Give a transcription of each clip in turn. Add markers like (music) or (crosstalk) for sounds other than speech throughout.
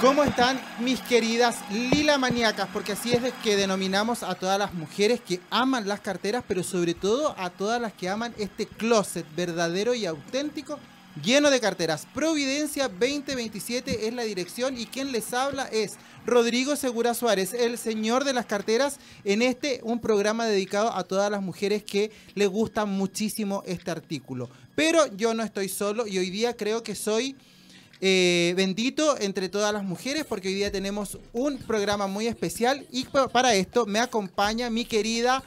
¿Cómo están mis queridas lila maníacas? Porque así es que denominamos a todas las mujeres que aman las carteras, pero sobre todo a todas las que aman este closet verdadero y auténtico lleno de carteras. Providencia 2027 es la dirección y quien les habla es Rodrigo Segura Suárez, el señor de las carteras, en este un programa dedicado a todas las mujeres que les gusta muchísimo este artículo. Pero yo no estoy solo y hoy día creo que soy eh, bendito entre todas las mujeres porque hoy día tenemos un programa muy especial y para esto me acompaña mi querida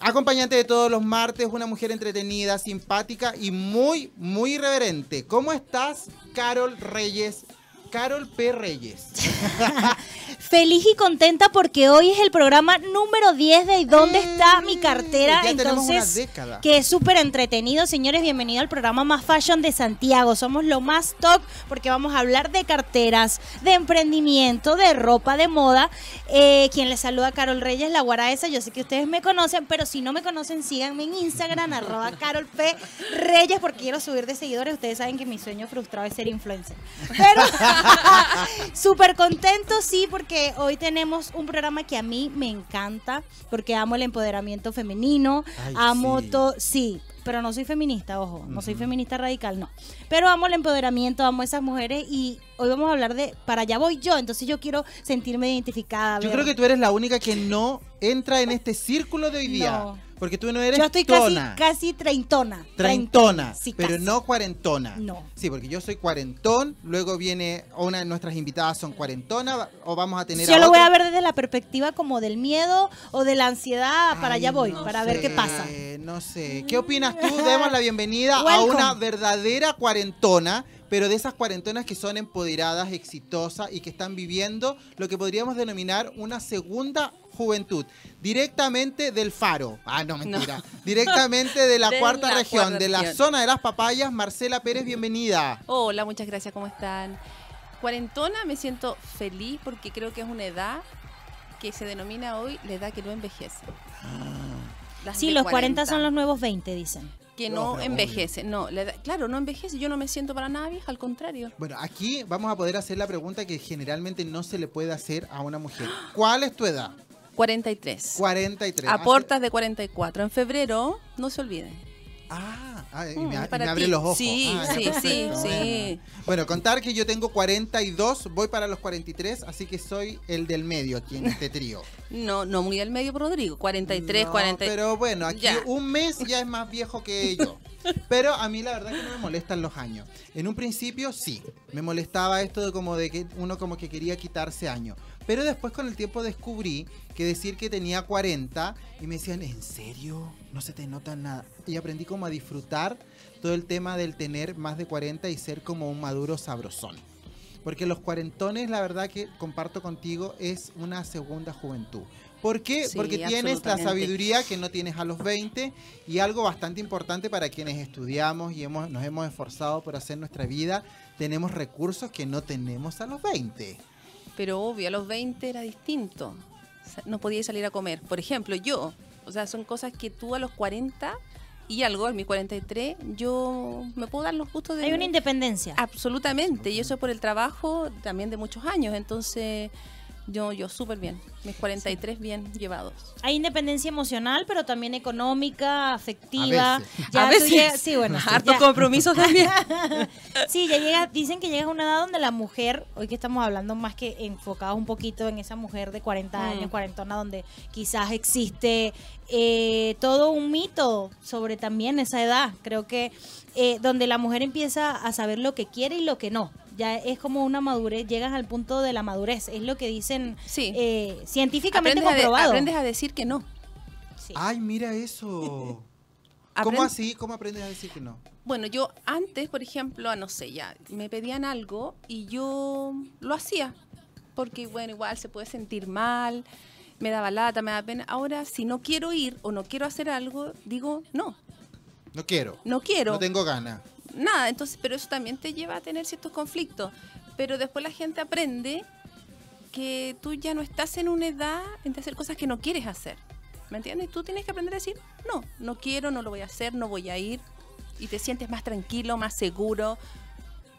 acompañante de todos los martes, una mujer entretenida, simpática y muy, muy irreverente. ¿Cómo estás, Carol Reyes? Carol P. Reyes. (laughs) (laughs) Feliz y contenta porque hoy es el programa número 10 de ¿Dónde está mi cartera? Ya una Entonces, década. que es súper entretenido. Señores, bienvenido al programa más fashion de Santiago. Somos lo más top porque vamos a hablar de carteras, de emprendimiento, de ropa, de moda. Eh, quien les saluda, Carol Reyes, la guaraesa. Yo sé que ustedes me conocen, pero si no me conocen, síganme en Instagram, arroba Carol P. Reyes, porque quiero subir de seguidores. Ustedes saben que mi sueño frustrado es ser influencer. Pero (laughs) súper contento, sí, porque hoy tenemos un programa que a mí me encanta, porque amo el empoderamiento femenino, Ay, amo sí. todo, sí, pero no soy feminista, ojo, no soy feminista radical, no. Pero amo el empoderamiento, amo a esas mujeres y hoy vamos a hablar de, para allá voy yo, entonces yo quiero sentirme identificada. Yo ver- creo que tú eres la única que no entra en este círculo de hoy día. No. Porque tú no eres yo estoy casi, tona. casi treintona. Treintona, Sí, pero casi. no cuarentona. No. Sí, porque yo soy cuarentón, luego viene una de nuestras invitadas son cuarentona, o vamos a tener Yo a lo voy a ver desde la perspectiva como del miedo o de la ansiedad, para Ay, allá voy, no para ver qué pasa. No sé. ¿Qué opinas tú? Demos la bienvenida a una verdadera cuarentona, pero de esas cuarentonas que son empoderadas, exitosas y que están viviendo lo que podríamos denominar una segunda juventud. Directamente del faro. Ah, no, mentira. Directamente de la (laughs) De cuarta la región, cuarta de la región. zona de las papayas. Marcela Pérez, bienvenida. Hola, muchas gracias, ¿cómo están? Cuarentona, me siento feliz porque creo que es una edad que se denomina hoy la edad que no envejece. Las Sí, los 40 son los nuevos 20, dicen. Que No, envejece. No, la edad- claro, no envejece. Yo no me siento para nada vieja, al contrario. Bueno, aquí vamos a poder hacer la pregunta que generalmente no se le puede hacer a una mujer. ¿Cuál es tu edad? 43. 43. Aportas de 44. En febrero, no se olviden. Ah, ah, y Mm, me, y para me abre ti. los ojos. Sí, Ah, sí, sí, bueno. sí. Bueno, contar que yo tengo 42, voy para los 43, así que soy el del medio aquí en este trío. (laughs) No, no muy al medio, Rodrigo. 43, No, 40. Pero bueno, aquí Ya. un mes ya es más viejo que yo. Pero a mí la verdad que no me molestan los años. En un principio sí, me molestaba esto de como de que uno como que quería quitarse años. Pero después con el tiempo descubrí que decir que tenía 40 y me decían, ¿en serio? No se te nota nada. Y aprendí como a disfrutar todo el tema del tener más de 40 y ser como un maduro sabrosón. Porque los cuarentones, la verdad que comparto contigo, es una segunda juventud. ¿Por qué? Sí, Porque tienes la sabiduría que no tienes a los 20 y algo bastante importante para quienes estudiamos y hemos, nos hemos esforzado por hacer nuestra vida, tenemos recursos que no tenemos a los 20. Pero obvio, a los 20 era distinto. O sea, No podías salir a comer. Por ejemplo, yo. O sea, son cosas que tú a los 40 y algo, en mi 43, yo me puedo dar los gustos de... Hay una independencia. Absolutamente. Y eso es por el trabajo también de muchos años. Entonces, yo, yo súper bien. Mis 43 bien llevados. Hay independencia emocional, pero también económica, afectiva. A veces. Ya a veces. llegas- sí, bueno, (laughs) sí, Hartos ya. compromisos (laughs) también. Sí, ya llega, dicen que llega a una edad donde la mujer, hoy que estamos hablando más que enfocados un poquito en esa mujer de 40 Mm. años, cuarentona, donde quizás existe eh, todo un mito sobre también esa edad. Creo que eh, donde la mujer empieza a saber lo que quiere y lo que no. Ya es como una madurez, llegas al punto de la madurez, es lo que dicen Sí. eh, científicamente aprendes, a de- comprobado. aprendes a decir que no. Sí. Ay, mira eso. (laughs) ¿Cómo así? ¿Cómo aprendes a decir que no? Bueno, yo antes, por ejemplo, a no sé, ya me pedían algo y yo lo hacía. Porque, bueno, igual se puede sentir mal, me daba lata, me da pena. Ahora, si no quiero ir o no quiero hacer algo, digo, no, No quiero. no quiero. No tengo ganas. Nada, entonces, pero eso también te lleva a tener ciertos conflictos. Pero después la gente aprende que tú ya no estás en una edad en hacer cosas que no quieres hacer. ¿Me entiendes? Tú tienes que aprender a decir, no, no quiero, no lo voy a hacer, no voy a ir. Y te sientes más tranquilo, más seguro.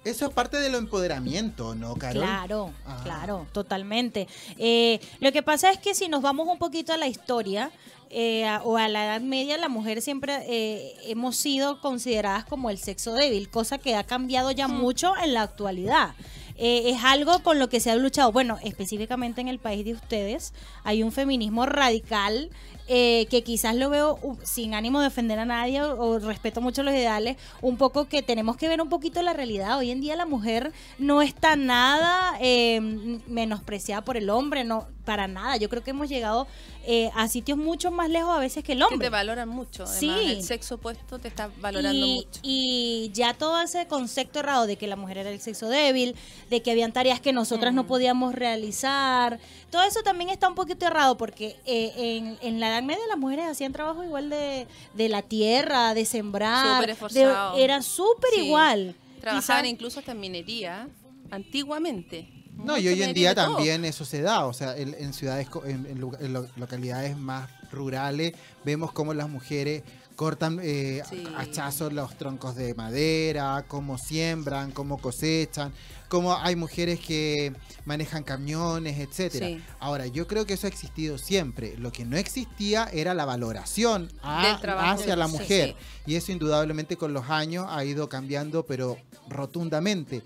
Eso es parte del empoderamiento, ¿no, Carol? Claro, Ah. claro, totalmente. Eh, lo que pasa es que si nos vamos un poquito a la historia eh, a- o a la Edad Media, la mujer siempre eh, hemos sido consideradas como el sexo débil, cosa que ha cambiado ya mucho en la actualidad. Eh, es algo con lo que se ha luchado. Bueno, específicamente en el país de ustedes hay un feminismo radical eh, que quizás lo veo uh, sin ánimo de ofender a nadie o, o respeto mucho los ideales, un poco que tenemos que ver un poquito la realidad. Hoy en día la mujer no está nada eh, menospreciada por el hombre, no para nada. Yo creo que hemos llegado eh, a sitios mucho más lejos a veces que el Que hombre. te valoran mucho. Además, Sí. el sexo opuesto te está valorando y, mucho. y ya todo ese concepto errado de que la mujer era el sexo débil, de que habían tareas que nosotras no podíamos realizar, todo eso también está un poquito errado porque eh, en, en la Edad Media las mujeres hacían trabajo igual de, de la tierra, de sembrar, Súper de- esforzado. era súper Sí. igual. Trabajaban incluso hasta en minería antiguamente. No, y hoy en día todo. también eso se da, o sea, en, en ciudades, en, en localidades más rurales, vemos cómo las mujeres cortan eh, Sí. hachazos los troncos de madera, cómo siembran, cómo cosechan, cómo hay mujeres que manejan camiones, etcétera. Sí. Ahora, yo creo que eso ha existido siempre. Lo que no existía era la valoración a- hacia la mujer. sí. Y eso indudablemente con los años ha ido cambiando, pero rotundamente.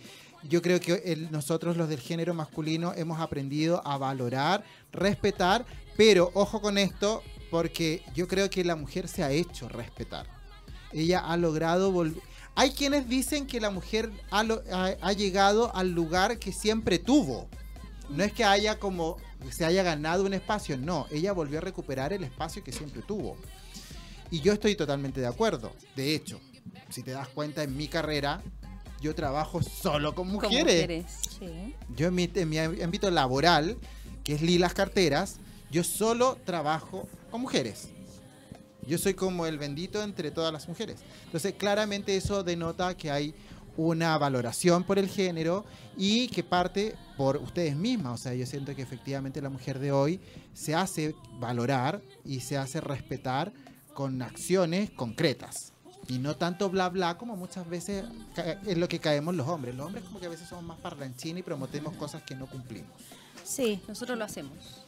Yo creo que nosotros los del género masculino hemos aprendido a valorar, respetar, pero ojo con esto, porque yo creo que la mujer se ha hecho respetar. Ella ha logrado volver... Hay quienes dicen que la mujer ha- ha llegado al lugar que siempre tuvo. No es que haya como se haya ganado un espacio, no, ella volvió a recuperar el espacio que siempre tuvo. Y yo estoy totalmente de acuerdo. De hecho, si te das cuenta en mi carrera, yo trabajo solo con Con mujeres. mujeres. Sí. Yo en mi, en mi ámbito laboral, que es Lilas Carteras, yo solo trabajo con mujeres. Yo soy como el bendito entre todas las mujeres. Entonces, claramente eso denota que hay una valoración por el género y que parte por ustedes mismas. O sea, yo siento que efectivamente la mujer de hoy se hace valorar y se hace respetar con acciones concretas. Y no tanto bla bla como muchas veces es lo que caemos los hombres. Los hombres como que a veces somos más parlanchines y prometemos cosas que no cumplimos. Sí. Nosotros lo hacemos.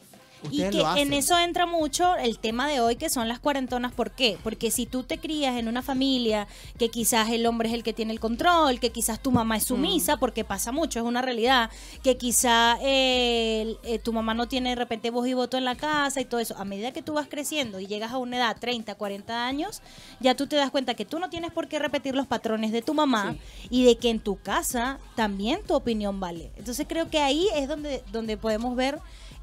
Y que lo hacen. en eso entra mucho el tema de hoy que son las cuarentonas. ¿Por qué? Porque si tú te crías en una familia que quizás el hombre es el que tiene el control, que quizás tu mamá es sumisa, porque pasa mucho, es una realidad, que quizá eh, eh, tu mamá no tiene de repente voz y voto en la casa y todo eso. A medida que tú vas creciendo y llegas a una edad, 30, 40 años, ya tú te das cuenta que tú no tienes por qué repetir los patrones de tu mamá y de que en tu casa también tu opinión vale. Entonces creo que ahí es donde, donde podemos ver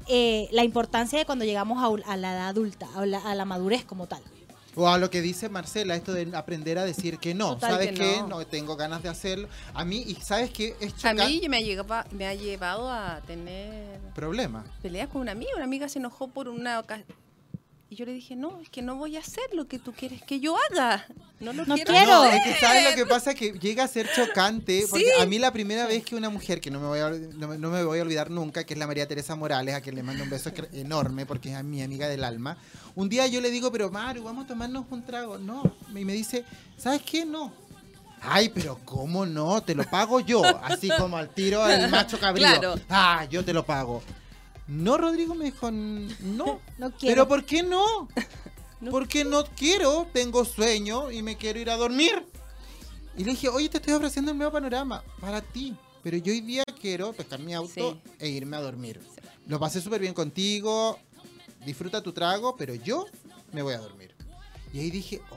eh, la importancia de cuando llegamos a, a la edad adulta, a la, a la madurez como tal. O a lo que dice Marcela, esto de aprender a decir que no. Total ¿Sabes que qué? no. No. tengo ganas de hacerlo. A mí, y ¿sabes qué? Es A mí me ha, llegado, me ha llevado a tener problema. peleas con una amiga. Una amiga se enojó por una ocasión. Y yo le dije, no, es que no voy a hacer lo que tú quieres que yo haga. No lo No quiero. quiero. No, es que ¿sabes lo que pasa? Que llega a ser chocante. Porque Sí. a mí la primera vez que una mujer, que no me, voy a, no, me- no me voy a olvidar nunca, que es la María Teresa Morales, a quien le mando un beso enorme porque es mi amiga del alma. Un día yo le digo, pero Maru, vamos a tomarnos un trago. No. Y me dice, ¿sabes qué? No. Ay, pero ¿cómo no? Te lo pago yo. Así como al tiro el macho cabrío. Claro. Ah, yo te lo pago. No, Rodrigo me dijo, no. (laughs) No quiero. ¿Pero por qué no? No Porque no quiero, tengo sueño y me quiero ir a dormir. Y le dije, oye, te estoy ofreciendo el nuevo panorama para ti. Pero yo hoy día quiero pescar mi auto Sí. e irme a dormir. Lo pasé súper bien contigo, disfruta tu trago, pero yo me voy a dormir. Y ahí dije, oh,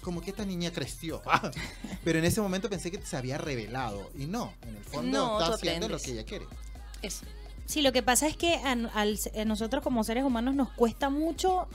como que esta niña creció. (laughs) pero en ese momento pensé que se había revelado. Y no, en el fondo No, está haciendo lo que ella quiere. Eso. Sí, lo que pasa es que a, al- a nosotros como seres humanos nos cuesta mucho.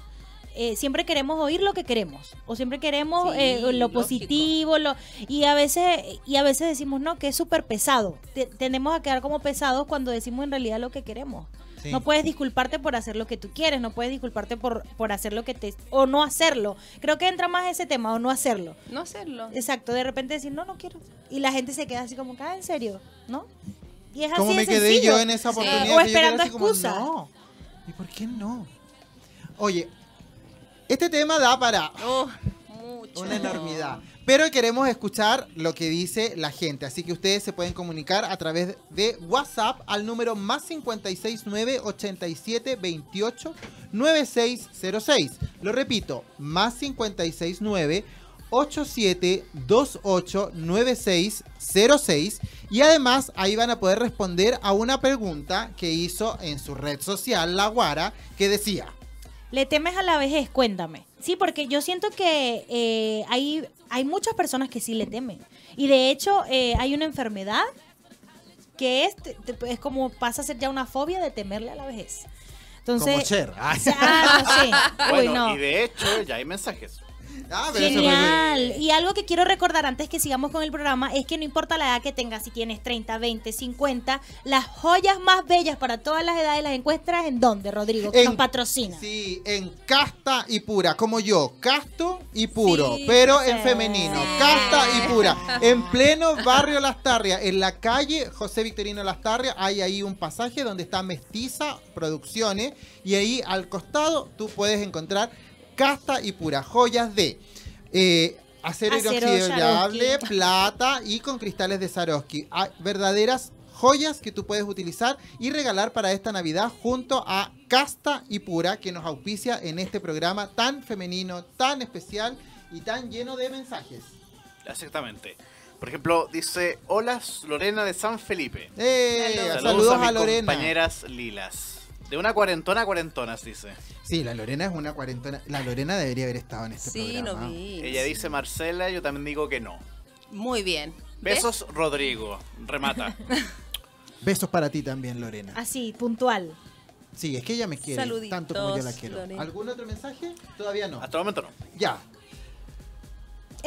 eh, siempre queremos oír lo que queremos o siempre queremos Sí, eh, lo lógico. positivo lo y a veces y a veces decimos no que es súper pesado Te- tendemos a quedar como pesados cuando decimos en realidad lo que queremos Sí. no puedes disculparte por hacer lo que tú quieres no puedes disculparte por por hacer lo que te o no hacerlo creo que entra más ese tema o no hacerlo No hacerlo. exacto de repente decir no no quiero y la gente se queda así como ah en serio no y es ¿Cómo así de me quedé sencillo. yo en esa Sí. oportunidad? O que yo quedé esperando como, no. ¿Y por qué no? Oye, este tema da para Oh, mucho. una enormidad. Pero queremos escuchar lo que dice la gente, así que ustedes se pueden comunicar a través de WhatsApp al número más 569 87 28 9606. Lo repito, más 569 87289606 y además ahí van a poder responder a una pregunta que hizo en su red social La Guara que decía ¿Le temes a la vejez? Cuéntame. Sí, porque yo siento que eh, hay, hay muchas personas que sí le temen. Y de hecho eh, hay una enfermedad que es, es como pasa a ser ya una fobia de temerle a la vejez. Entonces, como Cher. Ay. (laughs) Ah, no, sí. Uy, Bueno, no. y de hecho ya hay mensajes. Ah, pero eso fue- Genial. Y algo que quiero recordar antes que sigamos con el programa es que no importa la edad que tengas, si tienes 30, 20, 50, las joyas más bellas para todas las edades las encuentras en dónde, Rodrigo, que En- nos patrocina. Sí, en casta y pura, como yo, casto y puro, Sí, pero sí. en femenino, casta y pura. (laughs) En pleno barrio Lastarria, en la calle José Victorino Lastarria, hay ahí un pasaje donde está Mestiza Producciones y ahí al costado tú puedes encontrar casta y pura, joyas de eh, acero, Acero inoxidable, plata y con cristales de Swarovski. Hay verdaderas joyas que tú puedes utilizar y regalar para esta Navidad junto a Casta y Pura que nos auspicia en este programa tan femenino, tan especial y tan lleno de mensajes. Exactamente. Por ejemplo, dice, hola Lorena de San Felipe. ¡Eh! Saludos. Saludos, a, mis a Lorena. compañeras lilas. De una cuarentona a cuarentonas, dice. Sí, la Lorena es una cuarentona. La Lorena debería haber estado en este Sí, programa. no vi. Ella dice Marcela, yo también digo que no. Muy bien. ¿Ves? Besos, Rodrigo. Remata. (laughs) Besos para ti también, Lorena. Así, puntual. Sí, es que ella me quiere Saluditos, tanto como yo la quiero. Lorena. ¿Algún otro mensaje? Todavía no. Hasta el momento no. Ya.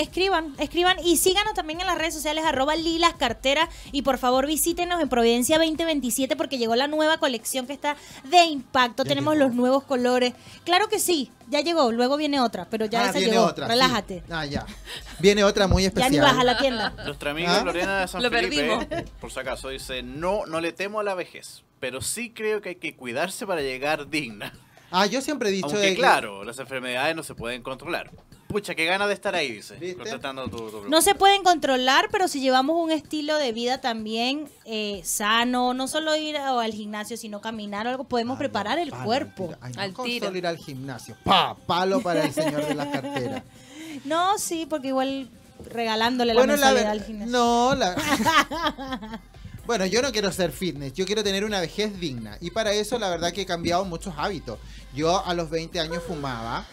Escriban, escriban y síganos también en las redes sociales arroba lilas cartera y por favor visítenos en Providencia 2027 porque llegó la nueva colección que está de impacto, Ya tenemos llegó. los nuevos colores. Claro que sí, ya llegó, luego viene otra, pero ya Ah, esa viene llegó, otra. sí. relájate. Ah, ya. Viene otra muy Ya especial. ni vas a la tienda. Nuestra amiga ¿Ah? Lorena de San Lo Felipe, perdimos. por si acaso, dice, no, no le temo a la vejez, pero sí creo que hay que cuidarse para llegar digna. Ah, yo siempre he dicho Aunque de que- claro, las enfermedades no se pueden controlar. Pucha, qué ganas de estar ahí, dice. ¿Viste? Contestando tu, tu No se pueden controlar, pero si llevamos un estilo de vida también eh, sano, no solo ir a- al gimnasio, sino caminar o algo, podemos preparar no, el palo, cuerpo. tiro. Ay, no, Al tiro. solo ir al gimnasio. Pa, palo para el señor de la cartera. (laughs) No, sí, porque igual regalándole bueno, la la mensualidad ver- al gimnasio. No, la (laughs) Bueno, yo no quiero ser fitness, yo quiero tener una vejez digna. Y para eso, la verdad que he cambiado muchos hábitos. Yo a los 20 años fumaba,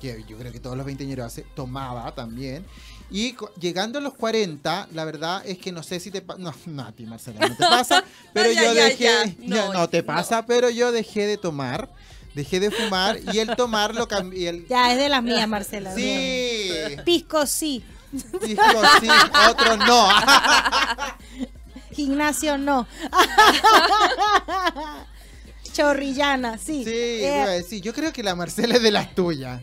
que yo creo que todos los 20 años hace, tomaba también. Y llegando a los 40, la verdad es que no sé si te pasa. No, (laughs) no, a ti, Marcela, no te pasa. (laughs) Pero ya, yo ya, dejé. ya. ya, No, no te no. pasa, pero yo dejé de tomar. Dejé de fumar y el tomar lo cambié. Ya, es de las mías, Marcela. bien. Sí. Pisco sí, Dijo sí, otro no. (laughs) gimnasio no. Chorrillana, sí. Sí, Eh, a decir, yo creo que la Marcela es de las tuyas.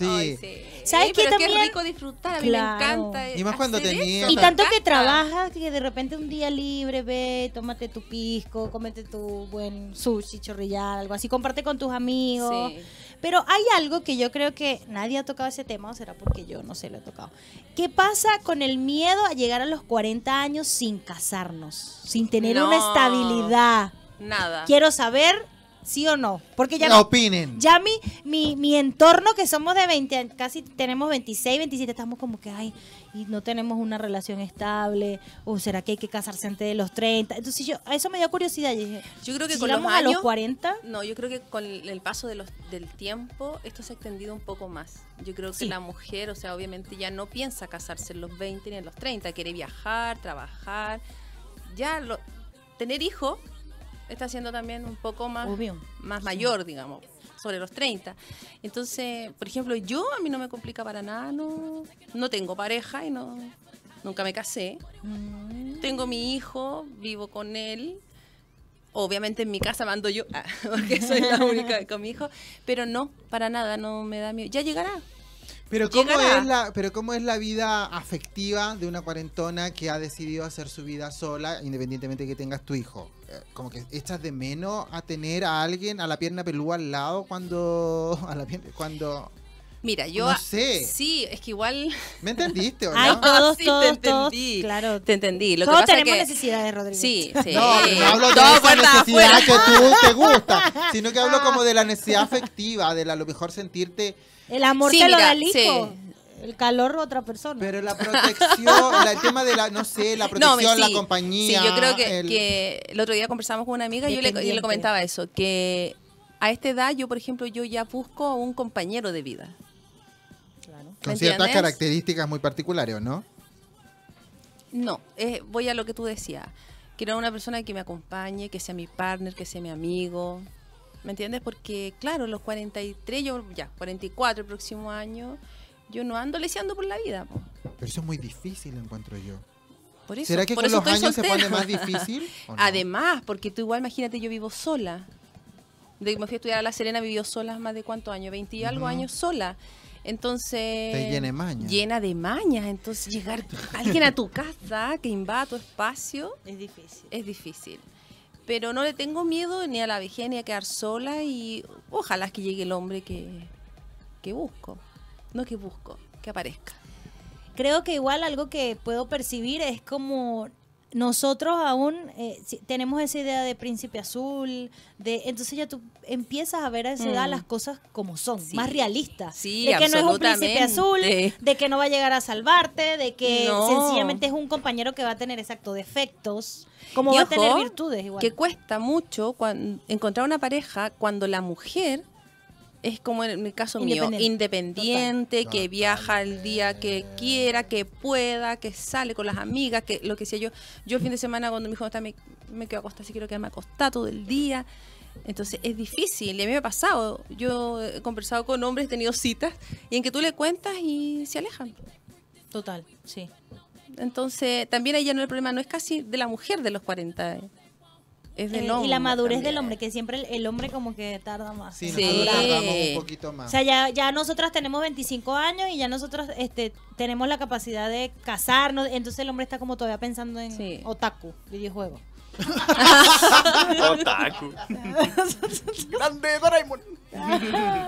Sí. Ay, sí. ¿Sabes qué pero también? Qué rico disfrutar, a mí Claro. me encanta. Y más cuando hacer tenía- eso, y tanto que trabajas que de repente un día libre, ve, tómate tu pisco, cómete tu buen sushi, chorrillar, algo así, comparte con tus amigos. Sí. Pero hay algo que yo creo que nadie ha tocado ese tema, o será porque yo no sé, lo he tocado. ¿Qué pasa con el miedo a llegar a los 40 años sin casarnos? Sin tener No. una estabilidad. Nada. Quiero saber sí o no. Porque ya, No opinen. ya mi, mi, mi entorno, que somos de 20, an- casi tenemos 26, 27, estamos como que, ay, y no tenemos una relación estable, o será que hay que casarse antes de los 30. Entonces yo, a eso me dio curiosidad. Yo dije, Yo creo que si con los a los años. 40, No, yo creo que con el paso de los, del tiempo esto se ha extendido un poco más. Yo creo que Sí. la mujer, o sea, obviamente ya no piensa casarse en los 20 ni en los 30, quiere viajar, trabajar. Ya lo, tener hijos está siendo también un poco más, obvio. más mayor, digamos, sobre los 30. Entonces, por ejemplo, yo a mí no me complica para nada, no, no tengo pareja y no nunca me casé. Mm. Tengo mi hijo, vivo con él. Obviamente en mi casa mando yo, (laughs) porque soy la única (laughs) con mi hijo, pero no, para nada, no me da miedo. Ya llegará. Pero cómo Llegará. es la, pero cómo es la vida afectiva de una cuarentona que ha decidido hacer su vida sola, independientemente de que tengas tu hijo. Eh, Como que echas de menos a tener a alguien a la pierna pelúa al lado cuando, a la pierna- cuando Mira, yo... No sé. Sí, es que igual... ¿Me entendiste o (laughs) no? Ay, todos, Sí, te todos, todos. entendí. Claro. Te entendí. Lo todos que pasa tenemos que... necesidades, Rodrigo. Sí, (laughs) sí. No, no hablo de esa necesidad afuera. que tú te gusta, sino que hablo como de la necesidad (laughs) afectiva, de la, a lo mejor sentirte El amor Sí, te lo mira, da el hijo. sí. El calor otra persona. Pero la protección, (laughs) la- el tema de la, no sé, la No, protección, la compañía. Sí, yo creo que, el- que el otro día conversamos con una amiga y yo le, yo le Dependiente. comentaba eso, que a esta edad yo, por ejemplo, yo ya busco un compañero de vida. Claro. con ¿me ciertas entiendes? características muy particulares, ¿o ¿no? No, eh, voy a lo que tú decías. Quiero una persona que me acompañe, que sea mi partner, que sea mi amigo. ¿Me entiendes? Porque, claro, los 43, yo ya, 44 el próximo año, yo no ando leseando por la vida. po. Pero eso es muy difícil, encuentro yo. Por eso, ¿Será que por con eso los años se pone más (laughs) difícil? o no? Además, porque tú igual, imagínate, yo vivo sola. De que me fui a estudiar a La Serena, vivió sola más de cuántos años, 20 y algo años sola. Entonces... Te llena de maña. Llena de mañas. Entonces, llegar alguien a tu casa que invada tu espacio Es difícil. es difícil. Pero no le tengo miedo ni a la vejez ni a quedar sola y ojalá que llegue el hombre que, que busco. No que busco, que aparezca. Creo que igual algo que puedo percibir es como nosotros aún eh, tenemos esa idea de príncipe azul, de entonces ya tú empiezas a ver a esa edad Mm. las cosas como son, Sí. más realistas. Sí, de que no es un príncipe azul, de que no va a llegar a salvarte, de que No. sencillamente es un compañero que va a tener exacto defectos, como Y va a tener virtudes igual. Que cuesta mucho cuan- encontrar una pareja cuando la mujer es como en mi caso mío, Independiente. Total. que viaja el día que quiera, que pueda, que sale con las amigas, que lo que sea yo. Yo el fin de semana cuando mi hijo está me, me quedo acostada, si quiero quedarme acostada todo el día. Entonces es difícil y a mí me ha pasado. Yo he conversado con hombres, he tenido citas y en que tú le cuentas y se alejan. Total, sí. Entonces también ahí ya no el problema no es casi de la mujer de los 40, eh, es del Eh, hombre. y la madurez del hombre, que siempre el, el hombre como que tarda más. Sí, Sí. tardamos un poquito más. O sea, ya, ya nosotras tenemos 25 años y ya nosotros este, tenemos la capacidad de casarnos. Entonces el hombre está como todavía pensando en Sí. otaku, videojuegos. Otaku. Grande Doraemon.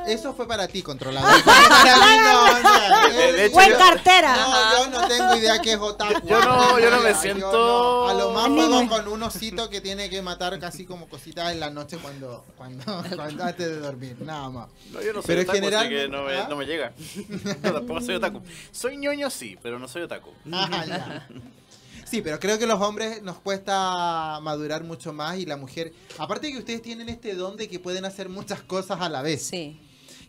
Eso fue para ti, controlador. para mí no, no. De- de hecho, ¡Buen yo- cartera! No, yo no tengo idea qué es otaku. Yo no- yo no me Yo siento- no. A lo más juego con un osito que tiene que matar casi como cositas en la noche cuando, cuando, cuando antes de dormir, nada más. No, yo no soy Pero en otaku, así que no me, ¿Ah? no me llega. (laughs) No, tampoco soy otaku. Soy ñoño sí, pero no soy otaku. Ah, ya. Sí, pero creo que los hombres nos cuesta madurar mucho más y la mujer, aparte que ustedes tienen este don de que pueden hacer muchas cosas a la vez, Sí.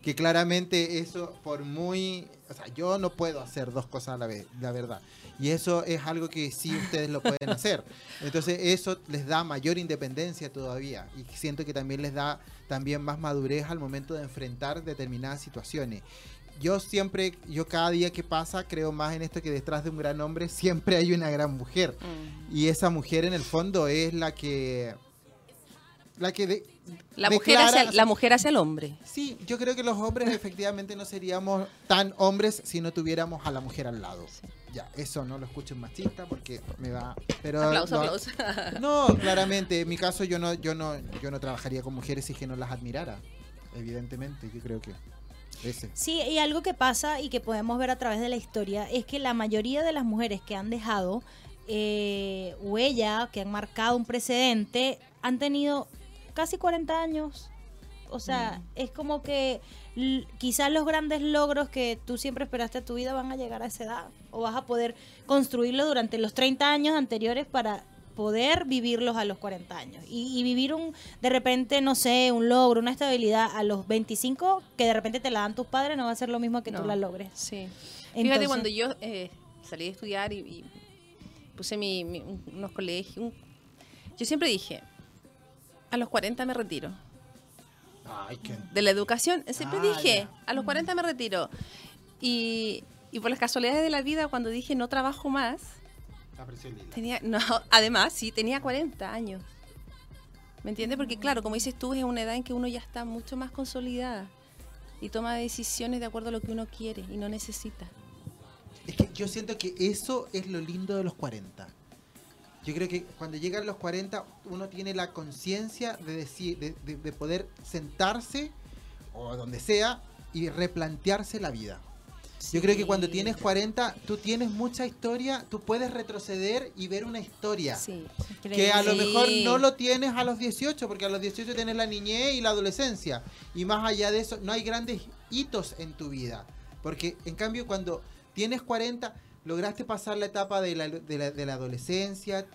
que claramente eso por muy, o sea, yo no puedo hacer dos cosas a la vez, la verdad. Y eso es algo que sí ustedes lo pueden (laughs) hacer. Entonces eso les da mayor independencia todavía y siento que también les da también más madurez al momento de enfrentar determinadas situaciones. Yo siempre, yo cada día que pasa creo más en esto que detrás de un gran hombre siempre hay una gran mujer. Mm. Y esa mujer en el fondo es la que... La que... de- La, mujer hacia, la mujer hacia el hombre. Sí, yo creo que los hombres (laughs) efectivamente no seríamos tan hombres si no tuviéramos a la mujer al lado. Ya, eso no lo escucho en machista porque me va... Pero Aplauso, no- aplauso. No, claramente, en mi caso yo no, yo no, yo no trabajaría con mujeres si es que no las admirara. Evidentemente, yo creo que ese. Sí, y algo que pasa y que podemos ver a través de la historia es que la mayoría de las mujeres que han dejado eh, huella, que han marcado un precedente, han tenido casi 40 años. O sea, es como que quizás los grandes logros que tú siempre esperaste a tu vida van a llegar a esa edad. O vas a poder construirlo durante los 30 años anteriores para poder vivirlos a los 40 años. Y, y vivir un, de repente, no sé, un logro, una estabilidad a los 25, que de repente te la dan tus padres, no va a ser lo mismo que tú No. la logres. Sí. Fíjate Entonces- cuando yo eh, salí de estudiar y, y puse mi, mi- un- unos colegios. un- yo siempre dije, a los 40 me retiro. Ay, qué... De la educación, siempre Ah, dije, ya. a los 40 me retiro. Y, y por las casualidades de la vida, cuando dije no trabajo más, Presión tenía, no, (laughs) además, sí, tenía 40 años. ¿Me entiendes? Porque claro, como dices tú, es una edad en que uno ya está mucho más consolidada y toma decisiones de acuerdo a lo que uno quiere y no necesita. Es que yo siento que eso es lo lindo de los 40. Yo creo que cuando llegan los 40 uno tiene la conciencia de, decir, de, de- de poder sentarse o donde sea y replantearse la vida. Yo creo que cuando tienes 40, tú tienes mucha historia, tú puedes retroceder y ver una historia. Sí. Que a lo mejor no lo tienes a los 18, porque a los 18 tienes la niñez y la adolescencia. Y más allá de eso, no hay grandes hitos en tu vida. Porque en cambio, cuando tienes 40, lograste pasar la etapa de la, de la- de la adolescencia,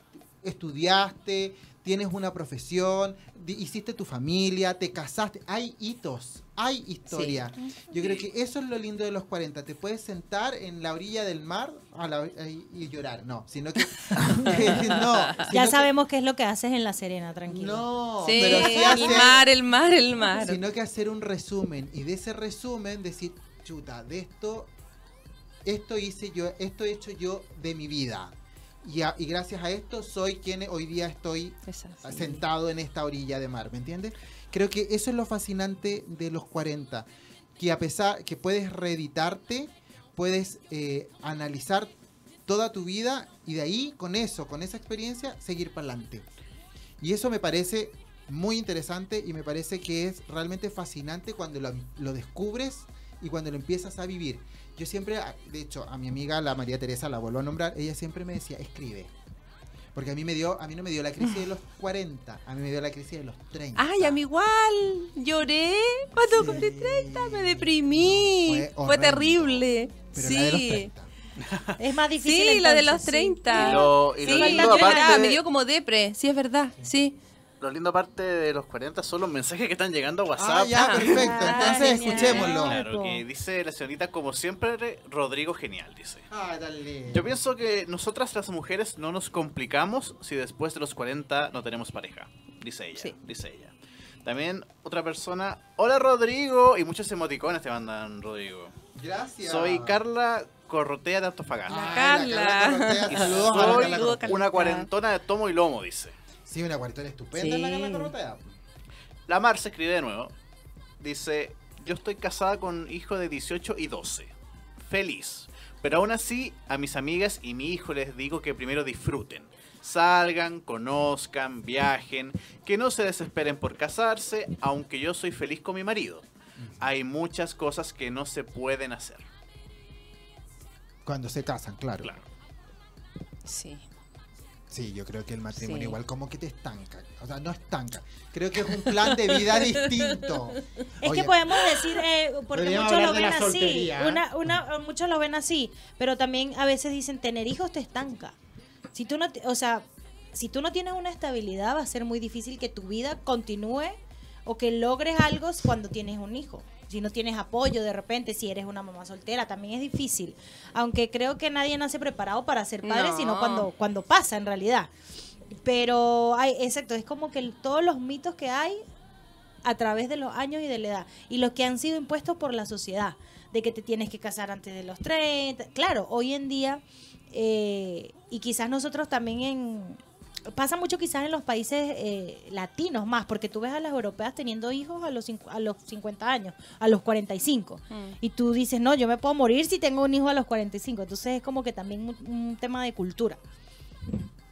estudiaste, tienes una profesión, hiciste tu familia, te casaste. Hay hitos, hay historia. Yo creo que eso es lo lindo de los 40. Te puedes sentar en la orilla del mar a la- y y llorar. No, sino que. (laughs) que no, Ya sino sabemos qué es lo que haces en La Serena, tranquilo. No, Sí, pero sí el mar, el mar, el mar. sino que hacer un resumen y de ese resumen decir, chuta, de esto, esto hice yo, esto he hecho yo de mi vida. Y, a- y gracias a esto soy quien hoy día estoy Exacto. sentado en esta orilla de mar, ¿me entiendes? Creo que eso es lo fascinante de los 40, que a pesar que puedes reeditarte, puedes eh, analizar toda tu vida y de ahí, con eso, con esa experiencia, seguir para adelante. Y eso me parece muy interesante y me parece que es realmente fascinante cuando lo, lo descubres y cuando lo empiezas a vivir. Yo siempre, de hecho, a mi amiga, la María Teresa, la vuelvo a nombrar, ella siempre me decía, escribe. Porque a mí me dio, a mí no me dio la crisis de los (laughs) 40, a mí me dio la crisis de los 30. Ay, a mí igual. Lloré cuando Sí. cumplí 30, me deprimí. Fue Fue, horrendo. terrible. Pero sí. la de los 30. (laughs) Es más difícil. Sí, la de entonces, los sí. 30. Y lo, y Sí, lo lindo lloré, aparte, me dio como depre, sí es verdad, sí. Lo lindo aparte de los 40 son los mensajes que están llegando a Ah, WhatsApp. ya, Ah, perfecto. Entonces, genial. escuchémoslo. Claro, que dice la señorita, como siempre, Rodrigo genial, dice. Ah, dale. Yo pienso que nosotras las mujeres no nos complicamos si después de los 40 no tenemos pareja, dice ella, Sí. dice ella. También otra persona, hola Rodrigo, y muchos emoticones te mandan Rodrigo. Gracias. Soy Carla Corrotea de Antofagasta. La Ah, Carla. Corrotea. Y Saludos a la soy Carla una cuarentona de tomo y lomo, dice. Sí, una cuarentena estupenda la Sí. Carla Corrotea. La Mar se escribe de nuevo. Dice, yo estoy casada con un hijo de 18 y 12. Feliz. Pero aún así, a mis amigas y mi hijo les digo que primero disfruten. Salgan, conozcan, viajen, que no se desesperen por casarse, aunque yo soy feliz con mi marido. Hay muchas cosas que no se pueden hacer. Cuando se casan, claro. Claro. Sí. Sí, yo creo que el matrimonio Sí. igual como que te estanca. O sea, no estanca. Creo que es un plan de vida (laughs) distinto. Es Oye, que podemos decir, eh, porque muchos lo ven así, una, una, muchos lo ven así, pero también a veces dicen, tener hijos te estanca. Si tú no, te- o sea, si tú no tienes una estabilidad, va a ser muy difícil que tu vida continúe o que logres algo cuando tienes un hijo. Si no tienes apoyo de repente, si eres una mamá soltera, también es difícil. Aunque creo que nadie nace preparado para ser padre, No. sino cuando, cuando pasa en realidad. Pero hay, exacto, es como que todos los mitos que hay a través de los años y de la edad y los que han sido impuestos por la sociedad de que te tienes que casar antes de los 30 claro hoy en día eh, y quizás nosotros también en pasa mucho quizás en los países eh, latinos más porque tú ves a las europeas teniendo hijos a los a los 50 años a los 45 Mm. y tú dices no yo me puedo morir si tengo un hijo a los 45 entonces es como que también un, un tema de cultura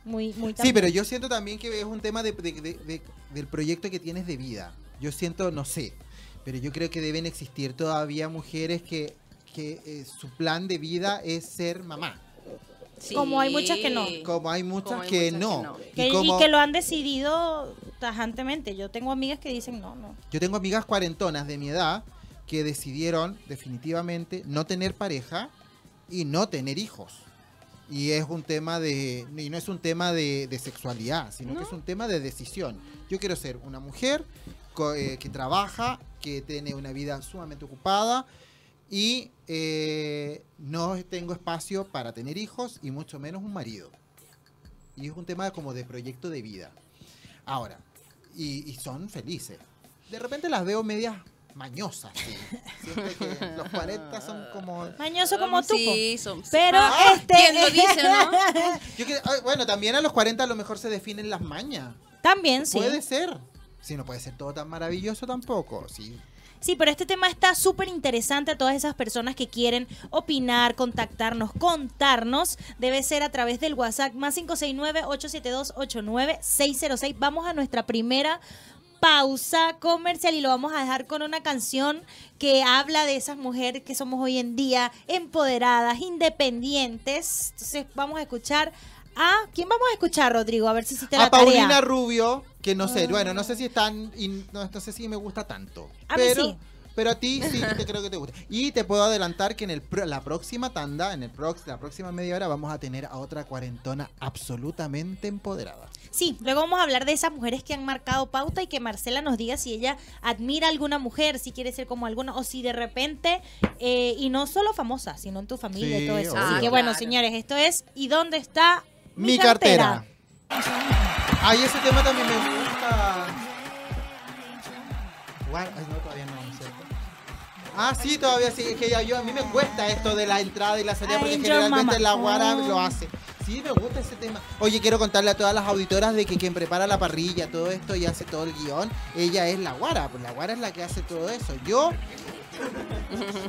muy muy Sí, pero yo siento también que es un tema de, de- de- de- del proyecto que tienes de vida. Yo siento, no sé, pero yo creo que deben existir todavía mujeres que, que eh, su plan de vida es ser mamá. Como hay muchas que no. Como hay muchas, Como hay que, muchas no. que no. Que- Y como y que lo han decidido tajantemente. Yo tengo amigas que dicen no, no. yo tengo amigas cuarentonas de mi edad que decidieron definitivamente no tener pareja y no tener hijos. Y es un tema de, y no es un tema de, de sexualidad, sino que es un tema de decisión. Yo quiero ser una mujer eh, que trabaja, que tiene una vida sumamente ocupada y eh, no tengo espacio para tener hijos y mucho menos un marido. Y es un tema como de proyecto de vida. Ahora, y, y son felices. De repente las veo medias mañosas. sí. Que los 40 son como... Mañoso como tú. Sí, son. Pero Ah, este. ¿Quién lo dice, no? (laughs) Yo que- bueno, también a los 40 a lo mejor se definen las mañas. También, sí. Puede ser. Si no puede ser todo tan maravilloso tampoco. Sí. Sí, pero este tema está súper interesante a todas esas personas que quieren opinar, contactarnos, contarnos. Debe ser a través del WhatsApp más 569-872-8606. Vamos a nuestra primera pausa comercial y lo vamos a dejar con una canción que habla de esas mujeres que somos hoy en día empoderadas, independientes. Entonces vamos a escuchar a... ¿Quién vamos a escuchar, Rodrigo? A ver si hiciste la A Paulina tarea. Rubio, que no sé, Ah. bueno, no sé si están, no, no sé si me gusta tanto. A mí pero, sí. pero a ti sí (laughs) te creo que te gusta. Y te puedo adelantar que en el pro- la próxima tanda, en el prox, la próxima media hora, vamos a tener a otra cuarentona absolutamente empoderada. Sí, luego vamos a hablar de esas mujeres que han marcado pauta y que Marcela nos diga si ella admira a alguna mujer, si quiere ser como alguna, o si de repente, eh, y no solo famosa, sino en tu familia y Sí, todo eso. obvio. Así Ah, que bueno, claro. señores, esto es ¿Y dónde está Mi, cartera. Ay, ese tema también me gusta. Ay, no, todavía no, ¿no es cierto? Ah, sí, todavía sí. Es que ya yo, a mí me cuesta esto de la entrada y la salida porque generalmente la guara lo hace. Sí, me gusta ese tema. Oye, quiero contarle a todas las auditoras de que quien prepara la parrilla, todo esto y hace todo el guion, ella es la guara. Pues la guara es la que hace todo eso. Yo,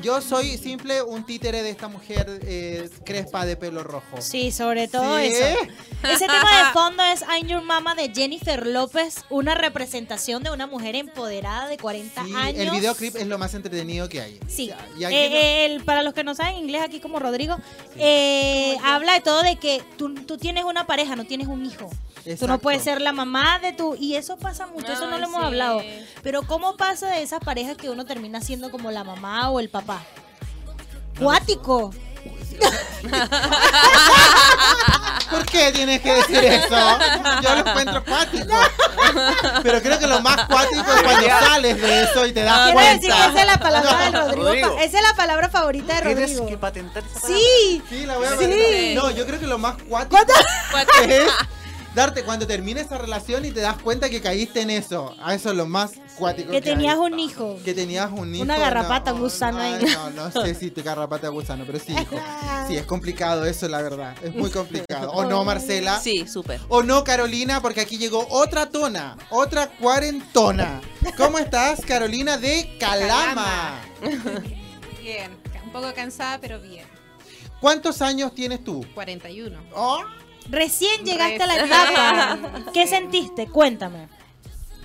yo soy simple un títere de esta mujer eh, crespa de pelo rojo. Sí, sobre todo Sí. eso. (laughs) Ese tema de fondo es I'm Your Mama de Jennifer López, una representación de una mujer empoderada de 40 Sí, años. el videoclip es lo más entretenido que hay. Sí, Y aquí Eh, no- eh, el- para los que no saben inglés, aquí como Rodrigo, eh, habla de todo de que tú, tú tienes una pareja, no tienes un hijo. Tú no Exacto. puedes ser la mamá de tu... Y eso pasa mucho, eso no lo hemos hablado. Pero ¿cómo pasa de esas parejas que uno termina siendo como la mamá o el papá? Cuático. (laughs) ¿Por qué tienes que decir eso? Yo lo encuentro cuático. Pero creo que lo más cuático es cuando sales de eso y te das Quiero cuenta. decir que esa es la palabra de (laughs) Rodrigo. Esa es la palabra favorita de Tienes Rodrigo. que patentar esa palabra. Sí. Sí, la voy a Sí. No, yo creo que lo más cuático es darte cuando termina esa relación y te das cuenta que caíste en eso. A eso es lo más cuático Que que tenías hay. un hijo. Que tenías un hijo. Una garrapata, no, gusano ahí. No, no sé si te garrapata gusano, pero sí, hijo. Sí, es complicado eso, la verdad. Es muy complicado. ¿O no, Marcela? Sí, súper. ¿O no, Carolina? Porque aquí llegó otra tona, otra cuarentona. ¿Cómo estás, Carolina de Calama? (laughs) Bien, un poco cansada, pero bien. ¿Cuántos años tienes tú? 41. ¿Oh? Recién llegaste a la etapa. (laughs) ¿Qué sentiste? Cuéntame.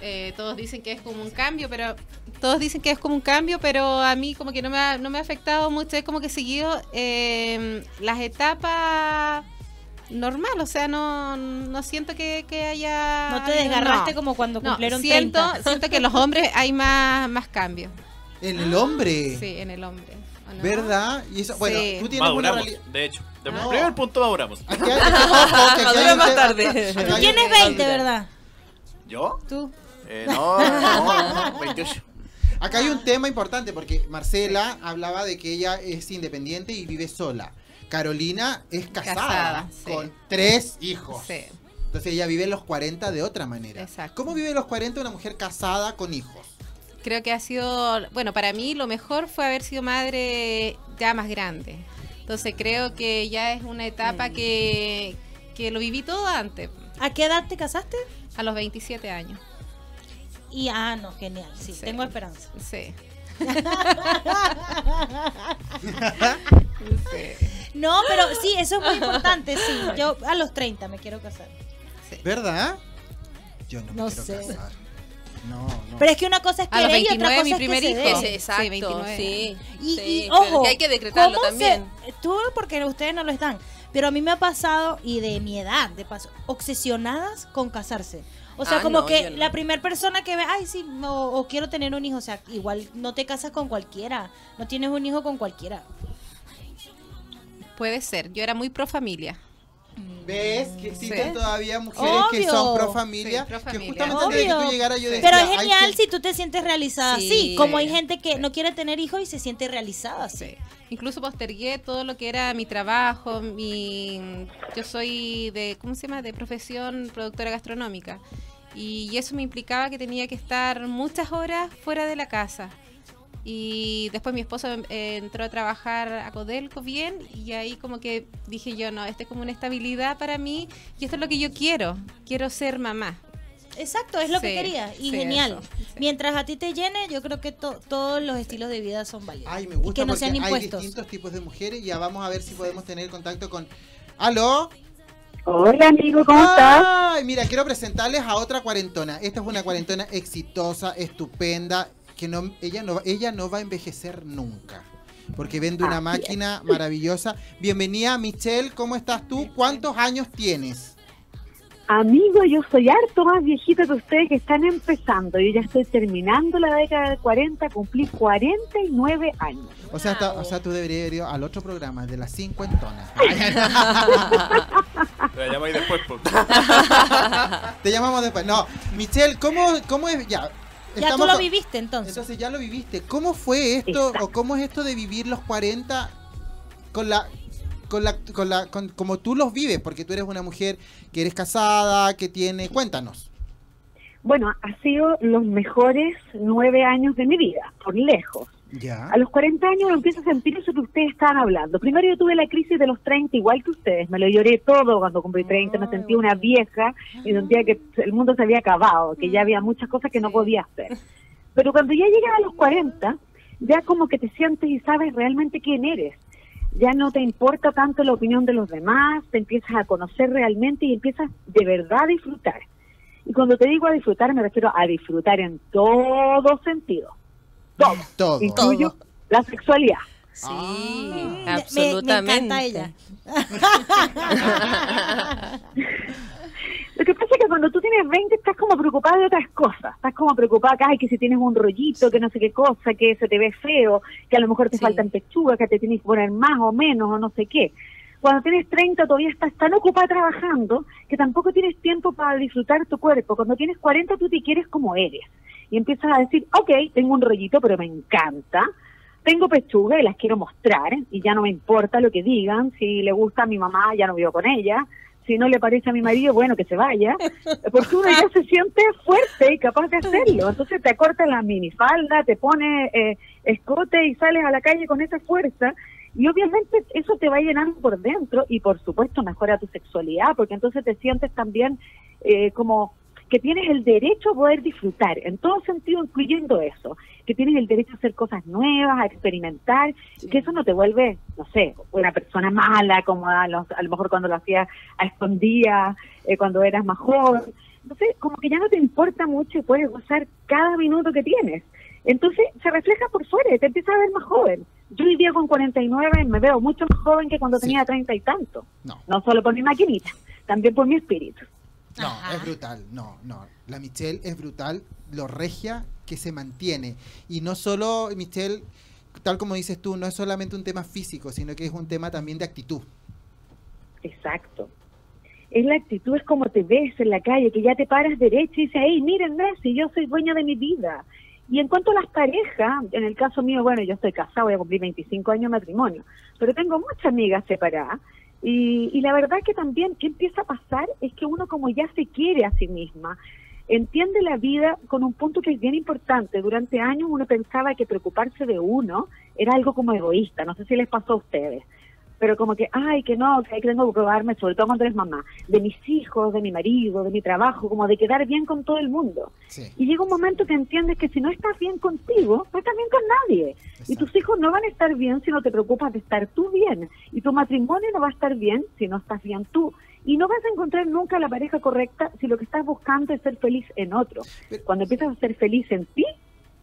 Eh, todos dicen que es como un cambio, pero todos dicen que es como un cambio, pero a mí como que no me ha, no me ha afectado mucho. Es como que he seguido eh, las etapas normal, o sea, no, no siento que, que haya... No te desgarraste no. como cuando No, cumplieron siento, 30. siento que en los hombres hay más, más cambios. En el hombre. Sí, en el hombre. ¿o no? ¿Verdad? Y eso, bueno, Sí. tú tienes una realidad. de hecho. De No. primer punto maduramos. Aquí (laughs) hay, aquí- ojo, que aquí hay Madura más tarde. Tú tienes 20, ¿verdad? ¿Yo? Tú. Eh, no, no, no, (laughs) 28. Acá hay un tema importante porque Marcela hablaba de que ella es independiente y vive sola. Carolina es casada, Casada, sí. con tres hijos. Sí. Entonces ella vive los 40 de otra manera. Exacto. ¿Cómo vive los 40 una mujer casada con hijos? Creo que ha sido, bueno, para mí lo mejor fue haber sido madre ya más grande. Entonces creo que ya es una etapa Mm. que, que lo viví todo antes, ¿A qué edad te casaste? a los 27 años. Y ah, no, genial. Sí, Sí. tengo esperanza. (laughs) Sí. No, pero sí, eso es muy importante, sí. Yo a los 30 me quiero casar. ¿Verdad? Yo no, No me quiero sé. casar. No, no. Pero es que una cosa es A los querer y otra 29 cosa mi es que primer se hijo. dé. Sí, exacto, 29. sí. Y, sí, y, pero ojo, que hay que decretarlo ¿cómo también. se- tú, porque ustedes no lo están, pero a mí me ha pasado, y de mi edad, de paso, obsesionadas con casarse. O sea, Ah, como no, que no. la primera persona que ve, ay, sí, no, o quiero tener un hijo, o sea, igual no te casas con cualquiera, no tienes un hijo con cualquiera. Puede ser. Yo era muy pro familia. ¿Ves que existen Sí. todavía mujeres que son pro familia? Sí, pro que justamente antes de que tú llegaras yo decía, Pero es genial que- si tú te sientes realizada Sí. así, como hay gente que no quiere tener hijos y se siente realizada así. Sí. Incluso postergué todo lo que era mi trabajo, mi yo soy de ¿cómo se llama? de profesión productora gastronómica. Y eso me implicaba que tenía que estar muchas horas fuera de la casa. Y después mi esposo eh, entró a trabajar a Codelco bien y ahí como que dije yo, no, esto es como una estabilidad para mí y esto es lo que yo quiero, quiero ser mamá. Exacto, es lo que quería. Y sí, genial. eso, sí. Mientras a ti te llene, yo creo que to- todos los estilos de vida son válidos. Ay, me y gusta que no porque sean hay impuestos. distintos tipos de mujeres y ya vamos a ver si podemos tener contacto con... ¿Aló? Hola amigo, ¿cómo estás? Ay, mira, quiero presentarles a otra cuarentona. Esta es una cuarentona exitosa, estupenda, que no, ella no, ella no va a envejecer nunca. Porque vende una máquina maravillosa. Bienvenida, Michelle, ¿cómo estás tú? ¿Cuántos años tienes? Amigo, yo soy harto más viejita que ustedes que están empezando. Yo ya estoy terminando la década del 40, cumplí 49 años. O sea, hasta- o sea, tú deberías ido al otro programa, de las cincuentonas. (laughs) La llamáis después. Te llamamos después. No, Michelle, ¿cómo, cómo es? Ya, Ya tú lo viviste entonces. Entonces ya lo viviste. ¿Cómo fue esto Exacto. o cómo es esto de vivir los 40 con la con la con la con- como tú los vives? Porque tú eres una mujer que eres casada, que tiene, cuéntanos. Bueno, ha sido los mejores nueve años de mi vida, por lejos. Ya. A los 40 años uno empieza a sentir eso que ustedes estaban hablando. Primero yo tuve la crisis de los 30 igual que ustedes. Me lo lloré todo cuando cumplí 30. Me sentí una vieja y sentía que el mundo se había acabado, que ya había muchas cosas que no podía hacer. Pero cuando ya llegas a los 40, ya como que te sientes y sabes realmente quién eres. Ya no te importa tanto la opinión de los demás, te empiezas a conocer realmente y empiezas de verdad a disfrutar. Y cuando te digo a disfrutar, me refiero a disfrutar en todo sentido. Todo. Todo. Incluyo la sexualidad. Sí, Me- absolutamente. Me, encanta ella. (laughs) Lo que pasa es que cuando tú tienes 20 estás como preocupada de otras cosas. Estás como preocupada que, ay, que si tienes un rollito, que no sé qué cosa, que se te ve feo, que a lo mejor te Sí. faltan pechugas, que te tienes que poner más o menos o no sé qué. Cuando tienes 30 todavía estás tan ocupada trabajando que tampoco tienes tiempo para disfrutar tu cuerpo. Cuando tienes 40 tú te quieres como eres. Y empiezas a decir, ok, tengo un rollito pero me encanta. Tengo pechuga y las quiero mostrar y ya no me importa lo que digan. Si le gusta a mi mamá, ya no vivo con ella. Si no le parece a mi marido, bueno, que se vaya. (laughs) Porque uno ya se siente fuerte y capaz de hacerlo. Entonces te acorta la minifalda, te pone eh, escote y sales a la calle con esa fuerza. Y obviamente eso te va llenando por dentro y por supuesto mejora tu sexualidad, porque entonces te sientes también eh, como que tienes el derecho a poder disfrutar, en todo sentido, incluyendo eso, que tienes el derecho a hacer cosas nuevas, a experimentar, y que eso no te vuelve, no sé, una persona mala, como a, los- a lo mejor cuando lo hacías a escondidas, eh, cuando eras más joven. Entonces, como que ya no te importa mucho y puedes gozar cada minuto que tienes. Entonces, se refleja por fuera te empiezas a ver más joven. Yo hoy día con 49 me veo mucho más joven que cuando Sí. tenía 30 y tanto. No. No solo por mi maquinita, también por mi espíritu. No, Ajá. es brutal. No, no. La Michelle es brutal, lo regia que se mantiene. Y no solo, Michelle, tal como dices tú, no es solamente un tema físico, sino que es un tema también de actitud. Exacto. Es la actitud, es como te ves en la calle, que ya te paras derecho y dices, hey, miren, si yo soy dueña de mi vida. Y en cuanto a las parejas, en el caso mío, bueno, yo estoy casada, voy a cumplir 25 años de matrimonio, pero tengo muchas amigas separadas. Y, y la verdad que también, ¿qué empieza a pasar? Es que uno como ya se quiere a sí misma, entiende la vida con un punto que es bien importante. Durante años uno pensaba que preocuparse de uno era algo como egoísta, no sé si les pasó a ustedes pero como que, ay, que no, que tengo que preocuparme, sobre todo cuando eres mamá, de mis hijos, de mi marido, de mi trabajo, como de quedar bien con todo el mundo. Sí. Y llega un momento que entiendes que si no estás bien contigo, no estás bien con nadie. Y tus hijos no van a estar bien si no te preocupas de estar tú bien. Y tu matrimonio no va a estar bien si no estás bien tú. Y no vas a encontrar nunca la pareja correcta si lo que estás buscando es ser feliz en otro. Pero- Cuando empiezas a ser feliz en ti,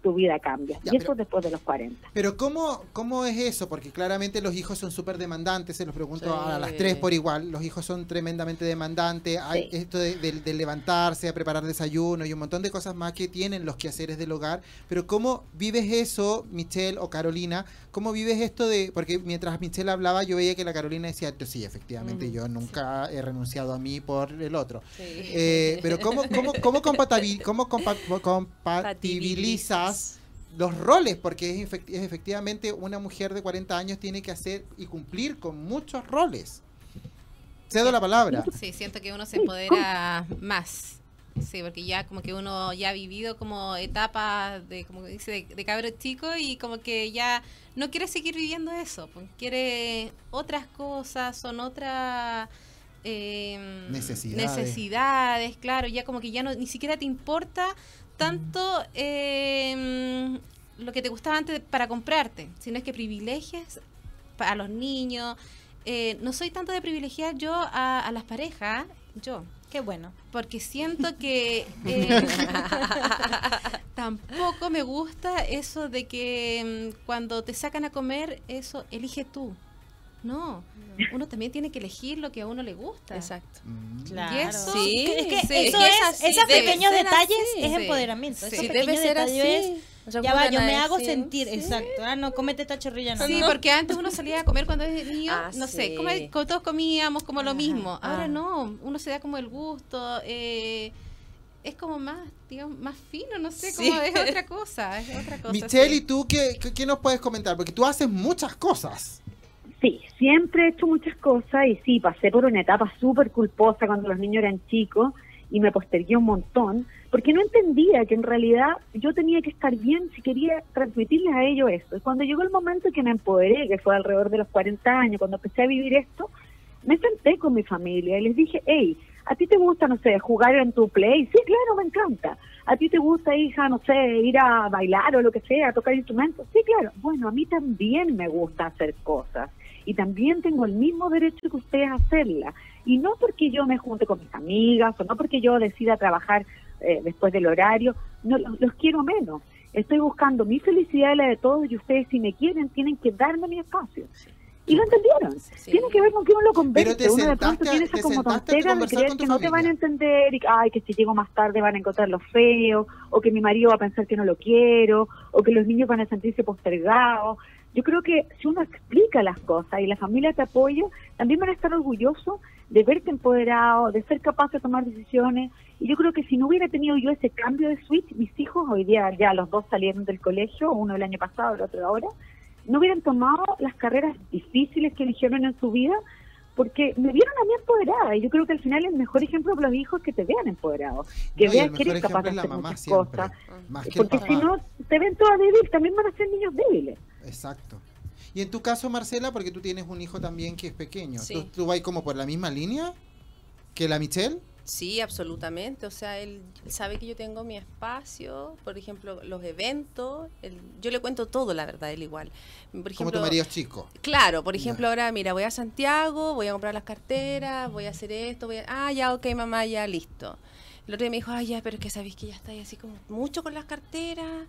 tu vida cambia. Ya, y eso pero- después de los 40. Pero ¿cómo, ¿cómo es eso? Porque claramente los hijos son súper demandantes, se los pregunto Sí. a las tres por igual, los hijos son tremendamente demandantes, hay Sí. esto de, de- de levantarse, a preparar desayuno y un montón de cosas más que tienen los quehaceres del hogar, pero ¿cómo vives eso, Michelle o Carolina? ¿Cómo vives esto de, porque mientras Michelle hablaba yo veía que la Carolina decía, sí, efectivamente, yo nunca he renunciado a mí por el otro. Sí. Eh, pero ¿cómo, cómo, cómo, (laughs) compatabil- cómo compa- compatibilizas los roles? Porque es, es efectivamente una mujer de 40 años tiene que hacer y cumplir con muchos roles. Cedo la palabra. Sí, siento que uno se empodera más. Sí, porque ya como que uno ya ha vivido como etapas de, como dice, de, de cabro chico y como que ya no quiere seguir viviendo eso, pues quiere otras cosas, son otras eh, Necesidades. necesidades, claro, ya como que ya no, ni siquiera te importa tanto eh, lo que te gustaba antes para comprarte, sino es que privilegias a los niños, eh, no soy tanto de privilegiar yo a, a las parejas, yo, Qué bueno. porque siento que (laughs) eh, (laughs) tampoco me gusta eso de que mm, cuando te sacan a comer, eso elige tú. No, uno también tiene que elegir lo que a uno le gusta. Exacto. Mm. Claro. Y eso, Sí, Es que sí, eso es es, así, esos pequeños detalles así. es empoderamiento. Sí. Esos pequeños debe ser detalles así. es, ya va, yo me decir, hago sí. sentir, exacto. Ah, no, cómete esta chorrilla, no. Sí, no. porque antes uno salía a comer cuando es niño, Ah, no sé, sí. como todos comíamos como lo Ajá, mismo. Ahora ah. no, uno se da como el gusto, eh, es como más, digamos, más fino, no sé, Sí. como es otra cosa, es otra (laughs) cosa. Michelle, sí. ¿y tú qué, qué, qué nos puedes comentar? Porque tú haces muchas cosas. Sí, siempre he hecho muchas cosas y sí, pasé por una etapa súper culposa cuando los niños eran chicos y me postergué un montón porque no entendía que en realidad yo tenía que estar bien si quería transmitirles a ellos esto. Y cuando llegó el momento que me empoderé, que fue alrededor de los 40 años, cuando empecé a vivir esto, me senté con mi familia y les dije, hey, ¿a ti te gusta, no sé, jugar en tu play? Sí, claro, me encanta. ¿A ti te gusta, hija, no sé, ir a bailar o lo que sea, a tocar instrumentos? Sí, claro. Bueno, a mí también me gusta hacer cosas y también tengo el mismo derecho que ustedes a hacerla. Y no porque yo me junte con mis amigas o no porque yo decida trabajar eh, después del horario, no los, los quiero menos. Estoy buscando mi felicidad y la de todos y ustedes si me quieren tienen que darme mi espacio. Y lo entendieron. Sí. Tiene que ver con que uno lo convence. Pero uno de pronto tiene te esa como sentaste a tontera de creer que no te van a familia. entender y ay, que si llego más tarde van a encontrar lo feo, o que mi marido va a pensar que no lo quiero, o que los niños van a sentirse postergados. Yo creo que si uno explica las cosas y la familia te apoya, también van a estar orgullosos de verte empoderado, de ser capaz de tomar decisiones. Y yo creo que si no hubiera tenido yo ese cambio de switch, mis hijos hoy día ya los dos salieron del colegio, uno el año pasado, el otro ahora, no hubieran tomado las carreras difíciles que eligieron en su vida porque me vieron a mí empoderada y yo creo que al final el mejor ejemplo para los hijos es que te vean empoderado, que No, vean que eres capaz de hacer muchas siempre. cosas, Más porque si no te ven todas débiles, también van a ser niños débiles. Exacto. Y en tu caso, Marcela, porque tú tienes un hijo también que es pequeño. Sí. ¿Tú, tú vas como por la misma línea que la Michelle? Sí, absolutamente. O sea, él sabe que yo tengo mi espacio, por ejemplo, los eventos. él- yo le cuento todo, la verdad, él igual. Por Como ejemplo, tu marido es chico. Claro, por ejemplo, ahora, mira, voy a Santiago, voy a comprar las carteras, voy a hacer esto, voy a... Ah, ya, ok, mamá, ya, listo. El otro día me dijo, ay, ya, pero es que sabéis que ya está ahí así como mucho con las carteras,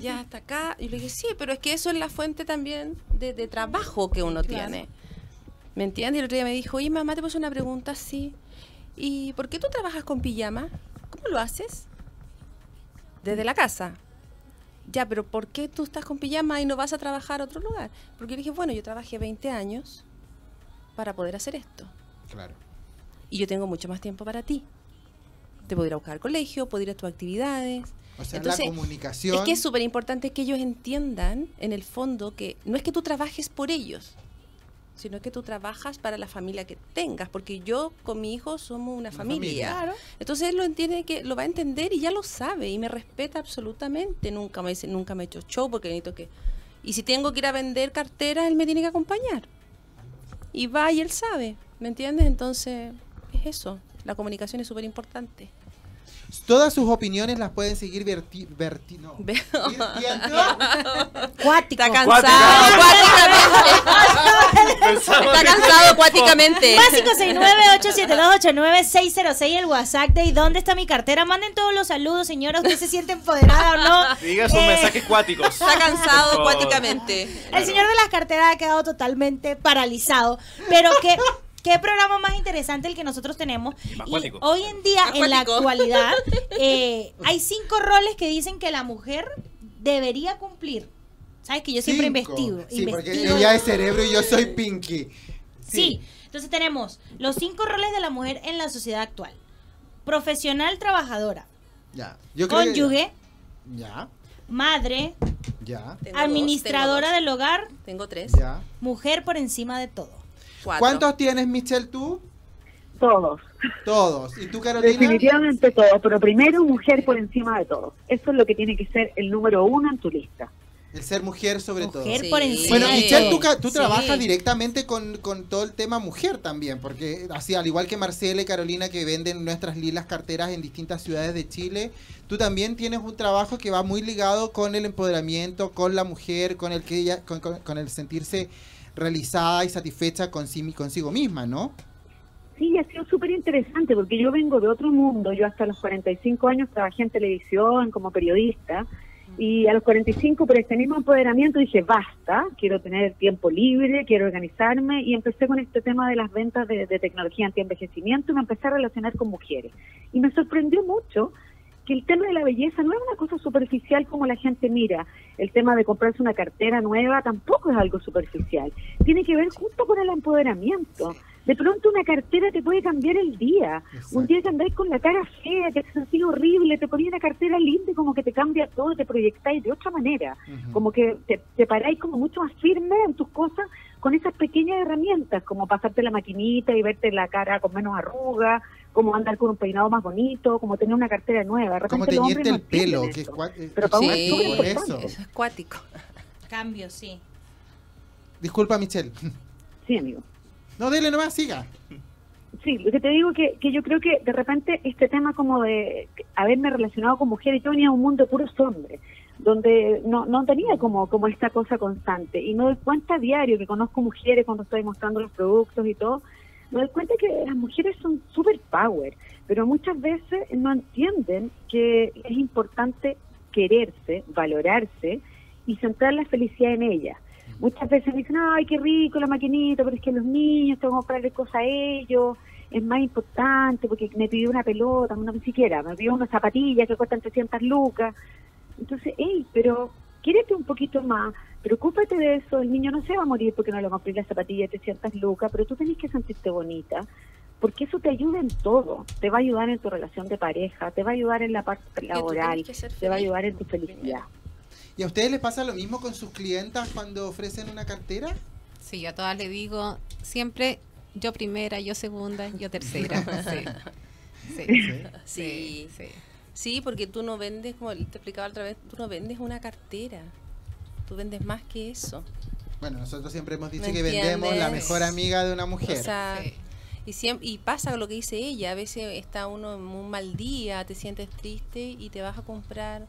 ya (laughs) hasta acá. Y le dije, sí, pero es que eso es la fuente también de, de trabajo que uno tiene. ¿Me entiendes? Y el otro día me dijo, oye, mamá, te puse una pregunta así. ¿Y por qué tú trabajas con pijama? ¿Cómo lo haces? Desde la casa. Ya, pero ¿por qué tú estás con pijama y no vas a trabajar a otro lugar? Porque yo dije, bueno, yo trabajé 20 años para poder hacer esto. Claro. Y yo tengo mucho más tiempo para ti. Te puedo ir a buscar al colegio, puedo ir a tus actividades. O sea, Entonces, la comunicación. Es que es súper importante que ellos entiendan, en el fondo, que no es que tú trabajes por ellos, sino que tú trabajas para la familia que tengas, porque yo con mi hijo somos una, Una familia. familia. Entonces él lo entiende que lo va a entender y ya lo sabe y me respeta absolutamente. Nunca me dice, nunca me ha hecho show porque necesito que y si tengo que ir a vender carteras, él me tiene que acompañar. Y va y él sabe, ¿me entiendes? Entonces es eso. La comunicación es súper importante. Todas sus opiniones las pueden seguir verti, verti- no, virtiendo. (laughs) Cuático. Está cansado acuáticamente. Está cansado acuáticamente. Básico 6987289-606 el WhatsApp de ¿Y dónde está mi cartera? Manden todos los saludos, señora. ¿Usted se siente empoderada o no? (laughs) Diga sus Eh, mensajes cuáticos. Está cansado acuáticamente. El señor de las carteras ha quedado totalmente paralizado. Pero qué, qué programa más interesante el que nosotros tenemos. Y hoy en día, en la actualidad, (laughs) eh, hay cinco roles que dicen que la mujer debería cumplir. ¿Sabes que yo siempre Cinco. investigo? Sí, porque ella es cerebro y yo soy Pinky. Sí. Entonces tenemos los cinco roles de la mujer en la sociedad actual. Profesional trabajadora, Ya. Yo creo que- cónyuge, Ya, madre, ya, Tengo dos, administradora del hogar. Tengo tres. ya. mujer por encima de todo. Cuatro. ¿Cuántos tienes, Michelle, tú? Todos, Todos. ¿Y tú, Carolina? definitivamente todos, pero primero mujer por encima de todo. Eso es lo que tiene que ser el número uno en tu lista. El ser mujer sobre todo. Mujer por encima Bueno, de Michelle, todo. tú, ca- tú Sí. trabajas directamente con, con todo el tema mujer también, porque así, al igual que Marcela y Carolina que venden nuestras lilas carteras en distintas ciudades de Chile, tú también tienes un trabajo que va muy ligado con el empoderamiento, con la mujer, con el que ella, con, con- con el sentirse realizada y satisfecha con sí, consigo misma, ¿no? Sí, ha sido súper interesante porque yo vengo de otro mundo. Yo hasta los 45 años trabajé en televisión como periodista y a los 45 por este mismo empoderamiento dije, basta, quiero tener tiempo libre, quiero organizarme y empecé con este tema de las ventas de, de tecnología anti-envejecimiento y me empecé a relacionar con mujeres. Y me sorprendió mucho que el tema de la belleza no es una cosa superficial como la gente mira. El tema de comprarse una cartera nueva tampoco es algo superficial. Tiene que ver justo con el empoderamiento. De pronto una cartera te puede cambiar el día. Un día que andáis con la cara fea, que te sentís horrible, te ponéis una cartera linda y como que te cambia todo, te proyectáis de otra manera. Como que te, te paráis como mucho más firme en tus cosas con esas pequeñas herramientas, como pasarte la maquinita y verte la cara con menos arrugas, como andar con un peinado más bonito, como tener una cartera nueva. De Como repente hombres teñirte no el pelo, que es eh, Pero para es Sí, por importante. eso. Eso es cuático. Cambio, sí. Disculpa, Michelle. Sí, amigo. No, dele nomás, siga. Sí, lo que te digo que, que yo creo que de repente este tema como de haberme relacionado con mujeres, yo venía de un mundo de puros hombres, donde no, no tenía como, como esta cosa constante. Y me doy cuenta a diario que conozco mujeres cuando estoy mostrando los productos y todo, me doy cuenta que las mujeres son super power, pero muchas veces no entienden que es importante quererse, valorarse y centrar la felicidad en ellas. Muchas veces dicen, ay, qué rico la maquinita, pero es que los niños tengo que comprarle cosas a ellos, es más importante porque me pidió una pelota, no siquiera, me pidió unas zapatillas que cuestan 300 lucas. Entonces, hey, pero quiérete un poquito más, preocúpate de eso, el niño no se va a morir porque no le compré la zapatilla de 300 lucas, pero tú tenés que sentirte bonita, porque eso te ayuda en todo, te va a ayudar en tu relación de pareja, te va a ayudar en la parte laboral, te va a ayudar en tu felicidad. ¿Y a ustedes les pasa lo mismo con sus clientas cuando ofrecen una cartera? Sí, yo a todas le digo siempre yo primera, yo segunda, yo tercera. (laughs) Sí. Sí. Sí. sí. Sí, porque tú no vendes, como te explicaba otra vez, tú no vendes una cartera. Tú vendes más que eso. Bueno, nosotros siempre hemos dicho ¿Me que vendemos la mejor amiga de una mujer. O sea, Sí. y, siempre, y pasa lo que dice ella, a veces está uno en un mal día, te sientes triste y te vas a comprar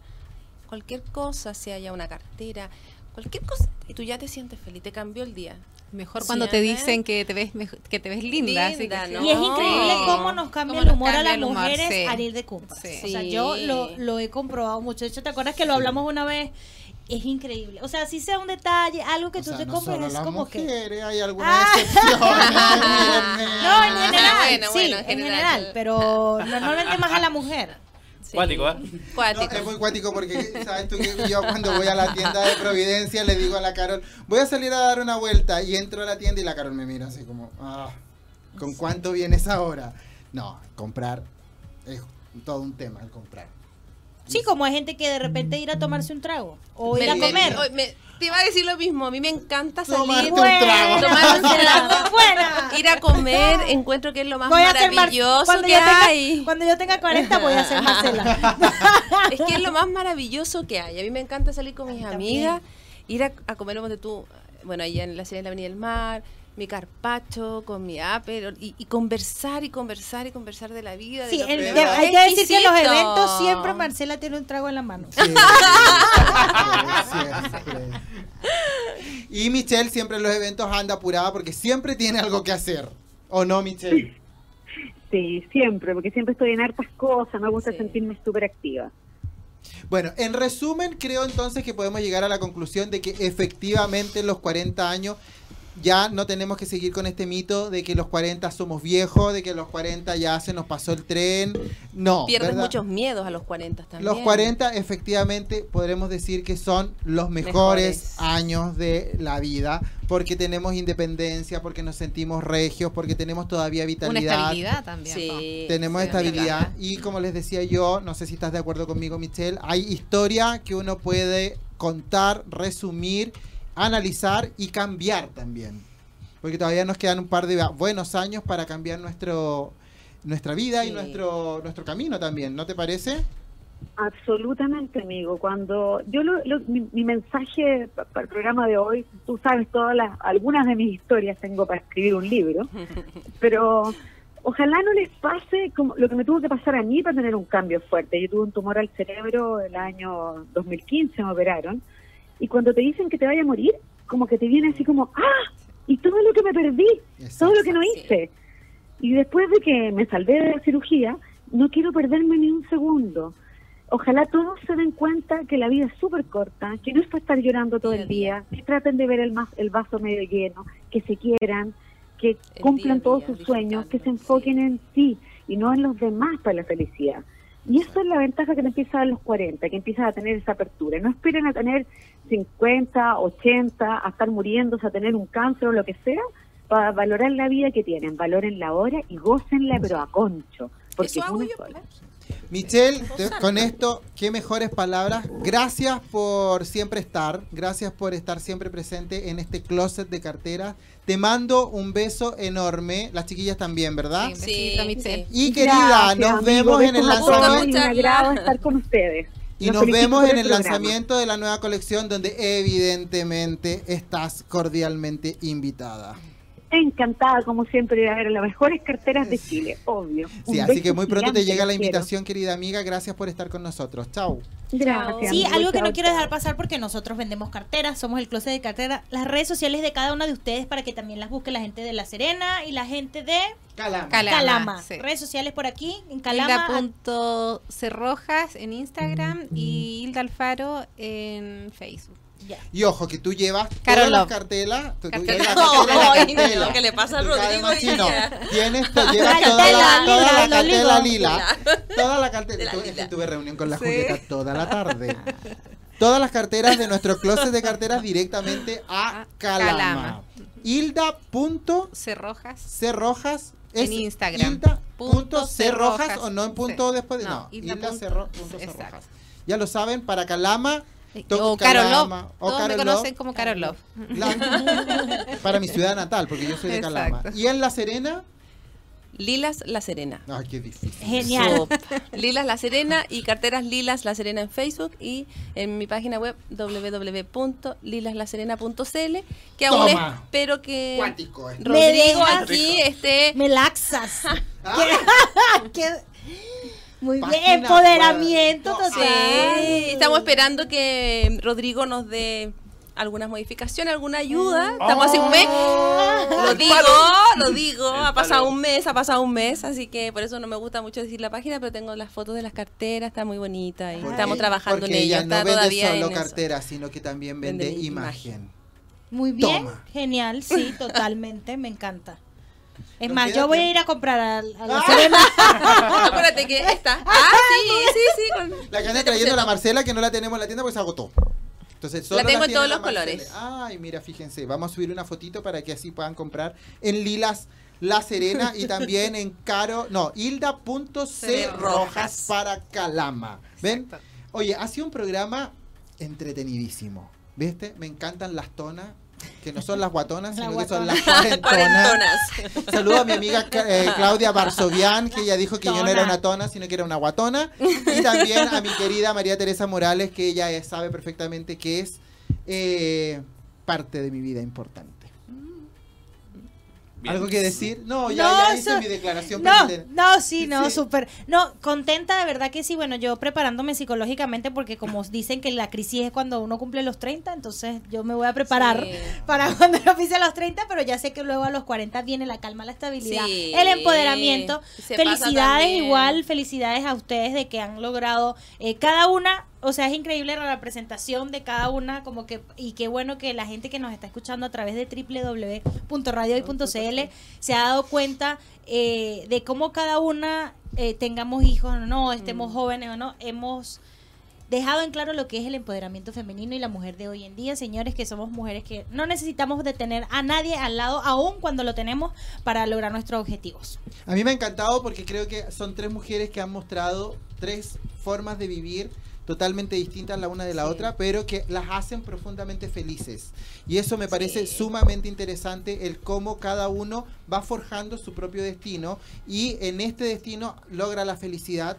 cualquier cosa, sea ya una cartera, cualquier cosa, y tú ya te sientes feliz, te cambió el día. Mejor Sí, cuando te dicen que te ves que te ves linda, así que Linda, sí. ¿no? Y es increíble cómo nos cambia Cómo el humor a las humor, mujeres sí. al ir de compras. Sí. O sea, yo lo, lo he comprobado mucho. De hecho, ¿te acuerdas que lo hablamos una vez? Es increíble. O sea, si sea un detalle, algo que O tú sea, te no compres solo es las como que... hay algunas Ah. (laughs) No, en general, Bueno, sí, bueno, en en general, general. pero normalmente más a la mujer. Sí. Cuático, ¿eh? No, es muy cuático porque, ¿sabes tú que yo cuando voy a la tienda de Providencia le digo a la Carol, voy a salir a dar una vuelta y entro a la tienda y la Carol me mira así como, ah, ¿con cuánto vienes ahora? No, comprar es todo un tema el comprar. Sí, como hay gente que de repente ir a tomarse un trago o ir a me- comer. me- me- te iba a decir lo mismo, a mí me encanta Tomarte salir, un trago. tomar un trago, buena. ir a comer, encuentro que es lo más Voy a ser Mar- maravilloso cuando que tenga, hay. Cuando yo tenga 40 voy a ser Marcela. (laughs) Es que es lo más maravilloso que hay. A mí me encanta salir con mis También. amigas, ir a, a comer donde tú, bueno, allá en la ciudad de la Avenida del Mar, mi carpacho con mi apple y, y conversar y conversar y conversar de la vida. Sí, de los el- de- hay que decir que en los eventos siempre Marcela tiene un trago en la mano. Sí, siempre, siempre. Y Michelle siempre en los eventos anda apurada porque siempre tiene algo que hacer. ¿O no, Michelle? Sí, siempre, porque siempre estoy en hartas cosas, me gusta Sí. sentirme súper activa. Bueno, en resumen, creo entonces que podemos llegar a la conclusión de que efectivamente en los 40 años ya no tenemos que seguir con este mito de que los 40 somos viejos, de que los 40 ya se nos pasó el tren. No. Pierdes ¿verdad? muchos miedos a los 40 también. Los 40 efectivamente podremos decir que son los mejores, Mejores. años de la vida porque tenemos independencia, porque nos sentimos regios, porque tenemos todavía Una vitalidad. estabilidad también. ¿no? Sí. Tenemos sí, estabilidad y como les decía yo, no sé si estás de acuerdo conmigo Michelle, hay historia que uno puede contar, resumir, analizar y cambiar también. Porque todavía nos quedan un par de buenos años para cambiar nuestro nuestra vida y nuestro nuestro camino también, ¿no te parece? Absolutamente, amigo. Cuando yo lo, lo- mi, mi mensaje pa- para el programa de hoy, tú sabes todas las, algunas de mis historias tengo para escribir un libro, (laughs) pero ojalá no les pase como lo que me tuvo que pasar a mí para tener un cambio fuerte. Yo tuve un tumor al cerebro el año 2015, me operaron, y cuando te dicen que te vaya a morir, como que te viene así como, ¡ah! y todo lo que me perdí, todo lo que no hice. Y después de que me salvé de la cirugía, no quiero perderme ni un segundo. Ojalá todos se den cuenta que la vida es súper corta, que no es para estar llorando todo Día el día. día, que traten de ver el, mas- el vaso medio lleno, que se quieran, que El cumplan día todos día, sus sueños, que se enfoquen en sí y no en los demás para la felicidad. Y eso es la ventaja que te empieza a los 40, que empiezas a tener esa apertura. No esperen a tener 50, 80, a estar muriéndose, a tener un cáncer o lo que sea, para valorar la vida que tienen. Valoren la hora y gócenla, pero a concho. Porque Eso es hago una yo. sola. Michelle, te- con esto, qué mejores palabras. Gracias por siempre estar. Gracias por estar siempre presente en este closet de carteras. Te mando un beso enorme. Las chiquillas también, ¿verdad? Sí, Sí. Y querida, Gracias, nos amigo. vemos en el lanzamiento. Un agrado estar con ustedes. Y nos vemos en el lanzamiento de la nueva colección donde evidentemente estás cordialmente invitada. Encantada, como siempre, de ver las mejores carteras de Chile, obvio. Sí, así que muy pronto te llega la quiero. invitación, querida amiga. Gracias por estar con nosotros. Chau. Gracias. Sí, algo que no quiero dejar pasar porque nosotros vendemos carteras, somos el closet de cartera, las redes sociales de cada una de ustedes para que también las busque la gente de La Serena y la gente de Calama. Calama, Calama. sí. Redes sociales por aquí, en Calama. Hilda.cerrojas en Instagram y Hilda Alfaro en Facebook. Y ojo, que tú llevas Carol todas las Love. cartelas. tú- tú Cartela. llevas la cartela, la Ay, no, cartela. ¿qué le pasa a Tú cada Rodrigo día? Tienes, (laughs) te llevas toda la, cartela, toda la lila, cartela lo lila. Toda la cartela. Tu- es que tuve reunión con la Sí. Julieta toda la tarde. (laughs) Todas las carteras de nuestro closet de carteras (laughs) directamente a Calama. Calama. Hilda.cerrojas Cerrojas es En Instagram. Hilda punto cerrojas cerrojas. o no en punto Sí. después de no, No, Hilda Hilda punto- cerro- punto exacto. cerrojas. Ya lo saben, para Calama o Carol Love. O Todos me conocen Love. como Carol Love. La- para mi ciudad natal, porque yo soy de Calama. Exacto. Y en La Serena, Lilas La Serena. ay, qué difícil. Genial. Lilas La Serena y carteras Lilas La Serena en Facebook y en mi página web www.lilaslaserena.cl que aún Toma. espero que Cuático esto. Me Rodrigo dejas- aquí esté Me laxas. Ah, Qué- (laughs) Muy bien, empoderamiento total. Sí, estamos esperando que Rodrigo nos dé algunas modificaciones, alguna ayuda. Estamos hace un mes. Lo digo, lo digo. El Ha pasado palo. un mes, ha pasado un mes, así que por eso no me gusta mucho decir la página, pero tengo las fotos de las carteras, está muy bonita y estamos trabajando porque en ella Está no vende todavía solo carteras, sino que también vende, Vende imagen. Muy bien, Toma. genial, sí, (laughs) totalmente, me encanta. Es Nos más, yo voy a ir a comprar a, a la Ah. Serena. (laughs) Acuérdate que está. (laughs) Ah, sí, sí, sí. con- La que anda trayendo la. Marcela que no la tenemos en la tienda porque se agotó. Entonces, solo La tengo en todos los colores. Ay, mira, fíjense, vamos a subir una fotito para que así puedan comprar en Lilas La Serena y también en Caro, no, Hilda.cerrojas para Calama. ¿Ven? Exacto. Oye, ha sido un programa entretenidísimo. ¿Viste? Me encantan las tonas, que no son las guatonas, sino que son las (laughs) cuarentonas. Saludo a mi amiga eh, Claudia Varsovian, que ella dijo que yo no era una tona, sino que era una guatona. Y también a mi querida María Teresa Morales, que ella sabe perfectamente que es eh, parte de mi vida importante. Bien. ¿Algo que decir? No, ya, No, ya hice mi declaración. No, no, sí, no, Sí. súper. No, contenta de verdad que sí. Bueno, yo preparándome psicológicamente porque como (laughs) dicen que la crisis es cuando uno cumple los 30, entonces yo me voy a preparar Sí. para (laughs) cuando yo pise los 30, pero ya sé que luego a los 40 viene la calma, la estabilidad, Sí. el empoderamiento. Se Felicidades igual, felicidades a ustedes de que han logrado eh, cada una o sea, es increíble la representación de cada una, como que, y qué bueno que la gente que nos está escuchando a través de www.radiohoy.cl se ha dado cuenta eh, de cómo cada una eh, tengamos hijos o no, estemos Mm. jóvenes o no, hemos dejado en claro lo que es el empoderamiento femenino y la mujer de hoy en día, señores, que somos mujeres que no necesitamos de tener a nadie al lado, aun cuando lo tenemos, para lograr nuestros objetivos. A mí me ha encantado porque creo que son tres mujeres que han mostrado tres formas de vivir totalmente distintas la una de la Sí. otra, pero que las hacen profundamente felices. Y eso me parece Sí. sumamente interesante, el cómo cada uno va forjando su propio destino y en este destino logra la felicidad.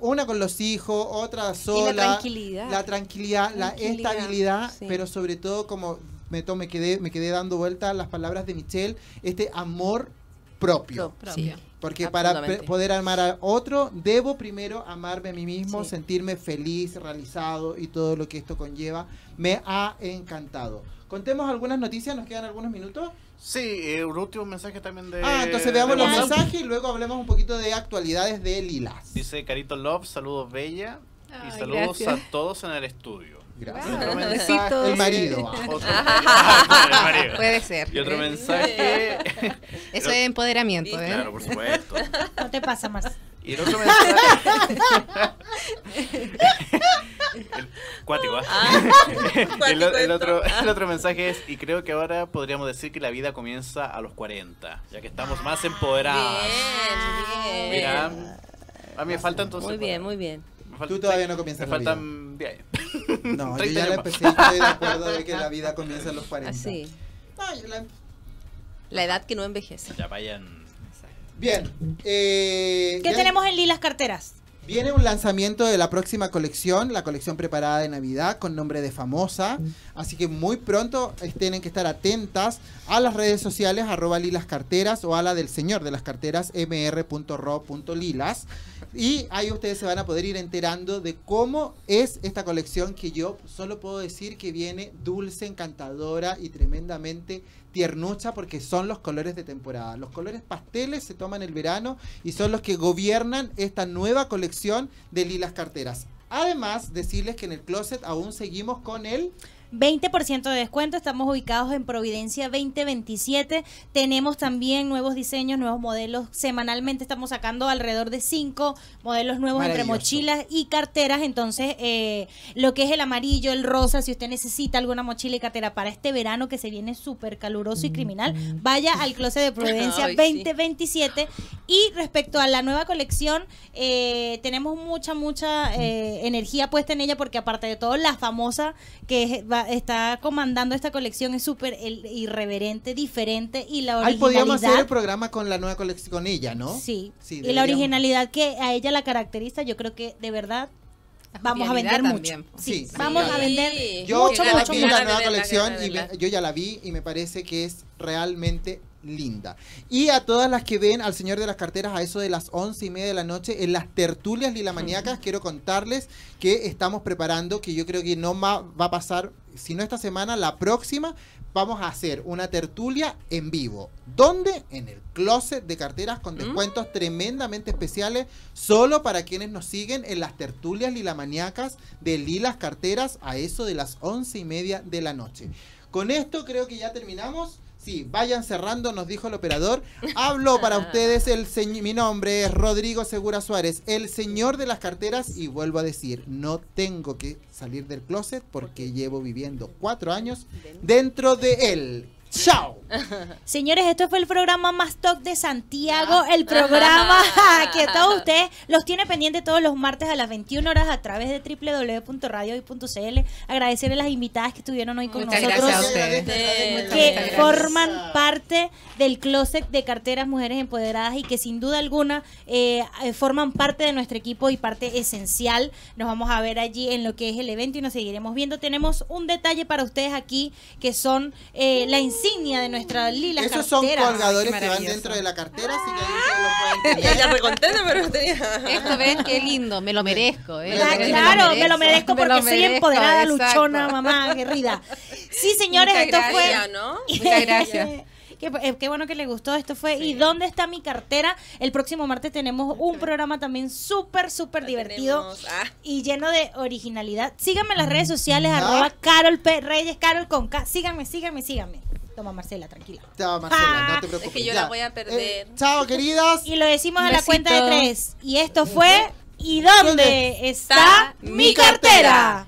Una con los hijos, otra sola. tranquilidad. La tranquilidad, la Tranquilidad, estabilidad, sí. pero sobre todo como me, to- me, quedé, me quedé dando vuelta a las palabras de Michelle, este amor propio. Propio. Porque para pe- Absolutamente. poder amar a otro, debo primero amarme a mí mismo, Sí. sentirme feliz, realizado y todo lo que esto conlleva. Me ha encantado. Contemos algunas noticias, nos quedan algunos minutos. Sí, eh, un último mensaje también de. Ah, entonces veamos los WhatsApp. mensajes y luego hablemos un poquito de actualidades de Lilas. Dice Carito Love, saludos Bella. y Ay, saludos gracias. a todos en el estudio. Gracias. Wow. Otro mensaje- Besitos. El marido. ah. (laughs) Otro, Ah, el marido. Puede ser. Y otro mensaje. (laughs) Eso es empoderamiento, ¿eh? Claro, por supuesto. No te pasa, Marce. Y el otro mensaje. (laughs) el, cuático, ¿ah? el, cuático el otro, esto. el otro mensaje es: Y creo que ahora podríamos decir que la vida comienza a los 40, ya que estamos más empoderados. Bien, bien. Mira, a mí me falta entonces. Muy bien, muy bien. Tú todavía no comienzas Me la vida. faltan 10 años. No, (laughs) yo 30 ya la empecé y estoy de acuerdo de que la vida comienza a los 40. Así. No, yo la- La edad que no envejece. Ya vayan. Bien. eh, ¿Qué ya- tenemos en Lilas Carteras? Viene un lanzamiento de la próxima colección, la colección preparada de Navidad con nombre de Famosa. Así que muy pronto eh, tienen que estar atentas a las redes sociales, arroba lilas carteras o a la del señor de las carteras, mr.ro.lilas. Y ahí ustedes se van a poder ir enterando de cómo es esta colección que yo solo puedo decir que viene dulce, encantadora y tremendamente tiernucha porque son los colores de temporada. Los colores pasteles se toman el verano y son los que gobiernan esta nueva colección de lilas carteras. Además, decirles que en el closet aún seguimos con el 20% de descuento, estamos ubicados en Providencia 2027. Tenemos también nuevos diseños, nuevos modelos. Semanalmente estamos sacando alrededor de 5 modelos nuevos entre mochilas y carteras. Entonces, eh, lo que es el amarillo, el rosa, si usted necesita alguna mochila y cartera para este verano que se viene súper caluroso y criminal, vaya al closet de Providencia (laughs) Ay, sí. 2027. Y respecto a la nueva colección, eh, tenemos mucha, mucha eh, energía puesta en ella porque aparte de todo, la famosa que es- va- está comandando esta colección es súper el- irreverente, diferente y la Ahí originalidad... podríamos hacer el programa con la nueva colección con ella, ¿no? Sí, Sí, y la originalidad que a ella la caracteriza, yo creo que de verdad vamos a vender también, mucho. Sí, Sí, vamos sí. a vender Yo mucho, ya mucho, vi mucho. la nueva colección y me- yo ya la vi y me parece que es realmente linda. Y a todas las que ven al señor de las carteras a eso de las once y media de la noche en las tertulias lilamaniacas, quiero contarles que estamos preparando, que yo creo que no va a pasar, si no esta semana, la próxima, vamos a hacer una tertulia en vivo. ¿Dónde? En el closet de carteras con descuentos tremendamente especiales, solo para quienes nos siguen en las tertulias lilamaniacas de Lilas Carteras a eso de las once y media de la noche. Con esto creo que ya terminamos. Sí, vayan cerrando, nos dijo el operador. Hablo para ustedes, el señ- mi nombre es Rodrigo Segura Suárez, el señor de las carteras, y vuelvo a decir, no tengo que salir del closet porque llevo viviendo cuatro años dentro de él. ¡Chao! (laughs) Señores, esto fue el programa Más Talk de Santiago, el programa (laughs) que todos ustedes los tiene pendiente todos los martes a las 21 horas a través de www.radiohoy.cl. Agradecer a las invitadas que estuvieron hoy con Muchas nosotros. gracias a ustedes. que forman parte del closet de carteras mujeres empoderadas y que sin duda alguna eh, forman parte de nuestro equipo y parte esencial. Nos vamos a ver allí en lo que es el evento y nos seguiremos viendo. Tenemos un detalle para ustedes aquí que son eh, la insignia de nuestra lila Esos son colgadores que van dentro de la cartera, así que ahí lo pueden Ella tener. ya recontenta, pero tenía. Esto ven qué lindo, me lo merezco. ¿eh? Ah, Me lo claro, me lo merezco me porque soy empoderada, exacto. luchona, mamá, aguerrida. Sí, señores, Muchas esto fue. gracias. ¿no? (laughs) Muchas gracias. Qué, qué bueno que le gustó. Esto fue ¿Y dónde está mi cartera? El próximo martes tenemos un programa también súper, súper divertido tenemos. Ah. y lleno de originalidad. Síganme en las redes sociales, Ah. arroba Carol P. Reyes, Carol con K. Síganme, síganme, síganme. Toma, Marcela, tranquila. Chao, Marcela, no te (laughs) Es preocupes. que yo ya. la voy a perder. Eh, chao, queridas. Y lo decimos a la cuenta de tres. Y esto fue ¿Y dónde está está mi mi cartera?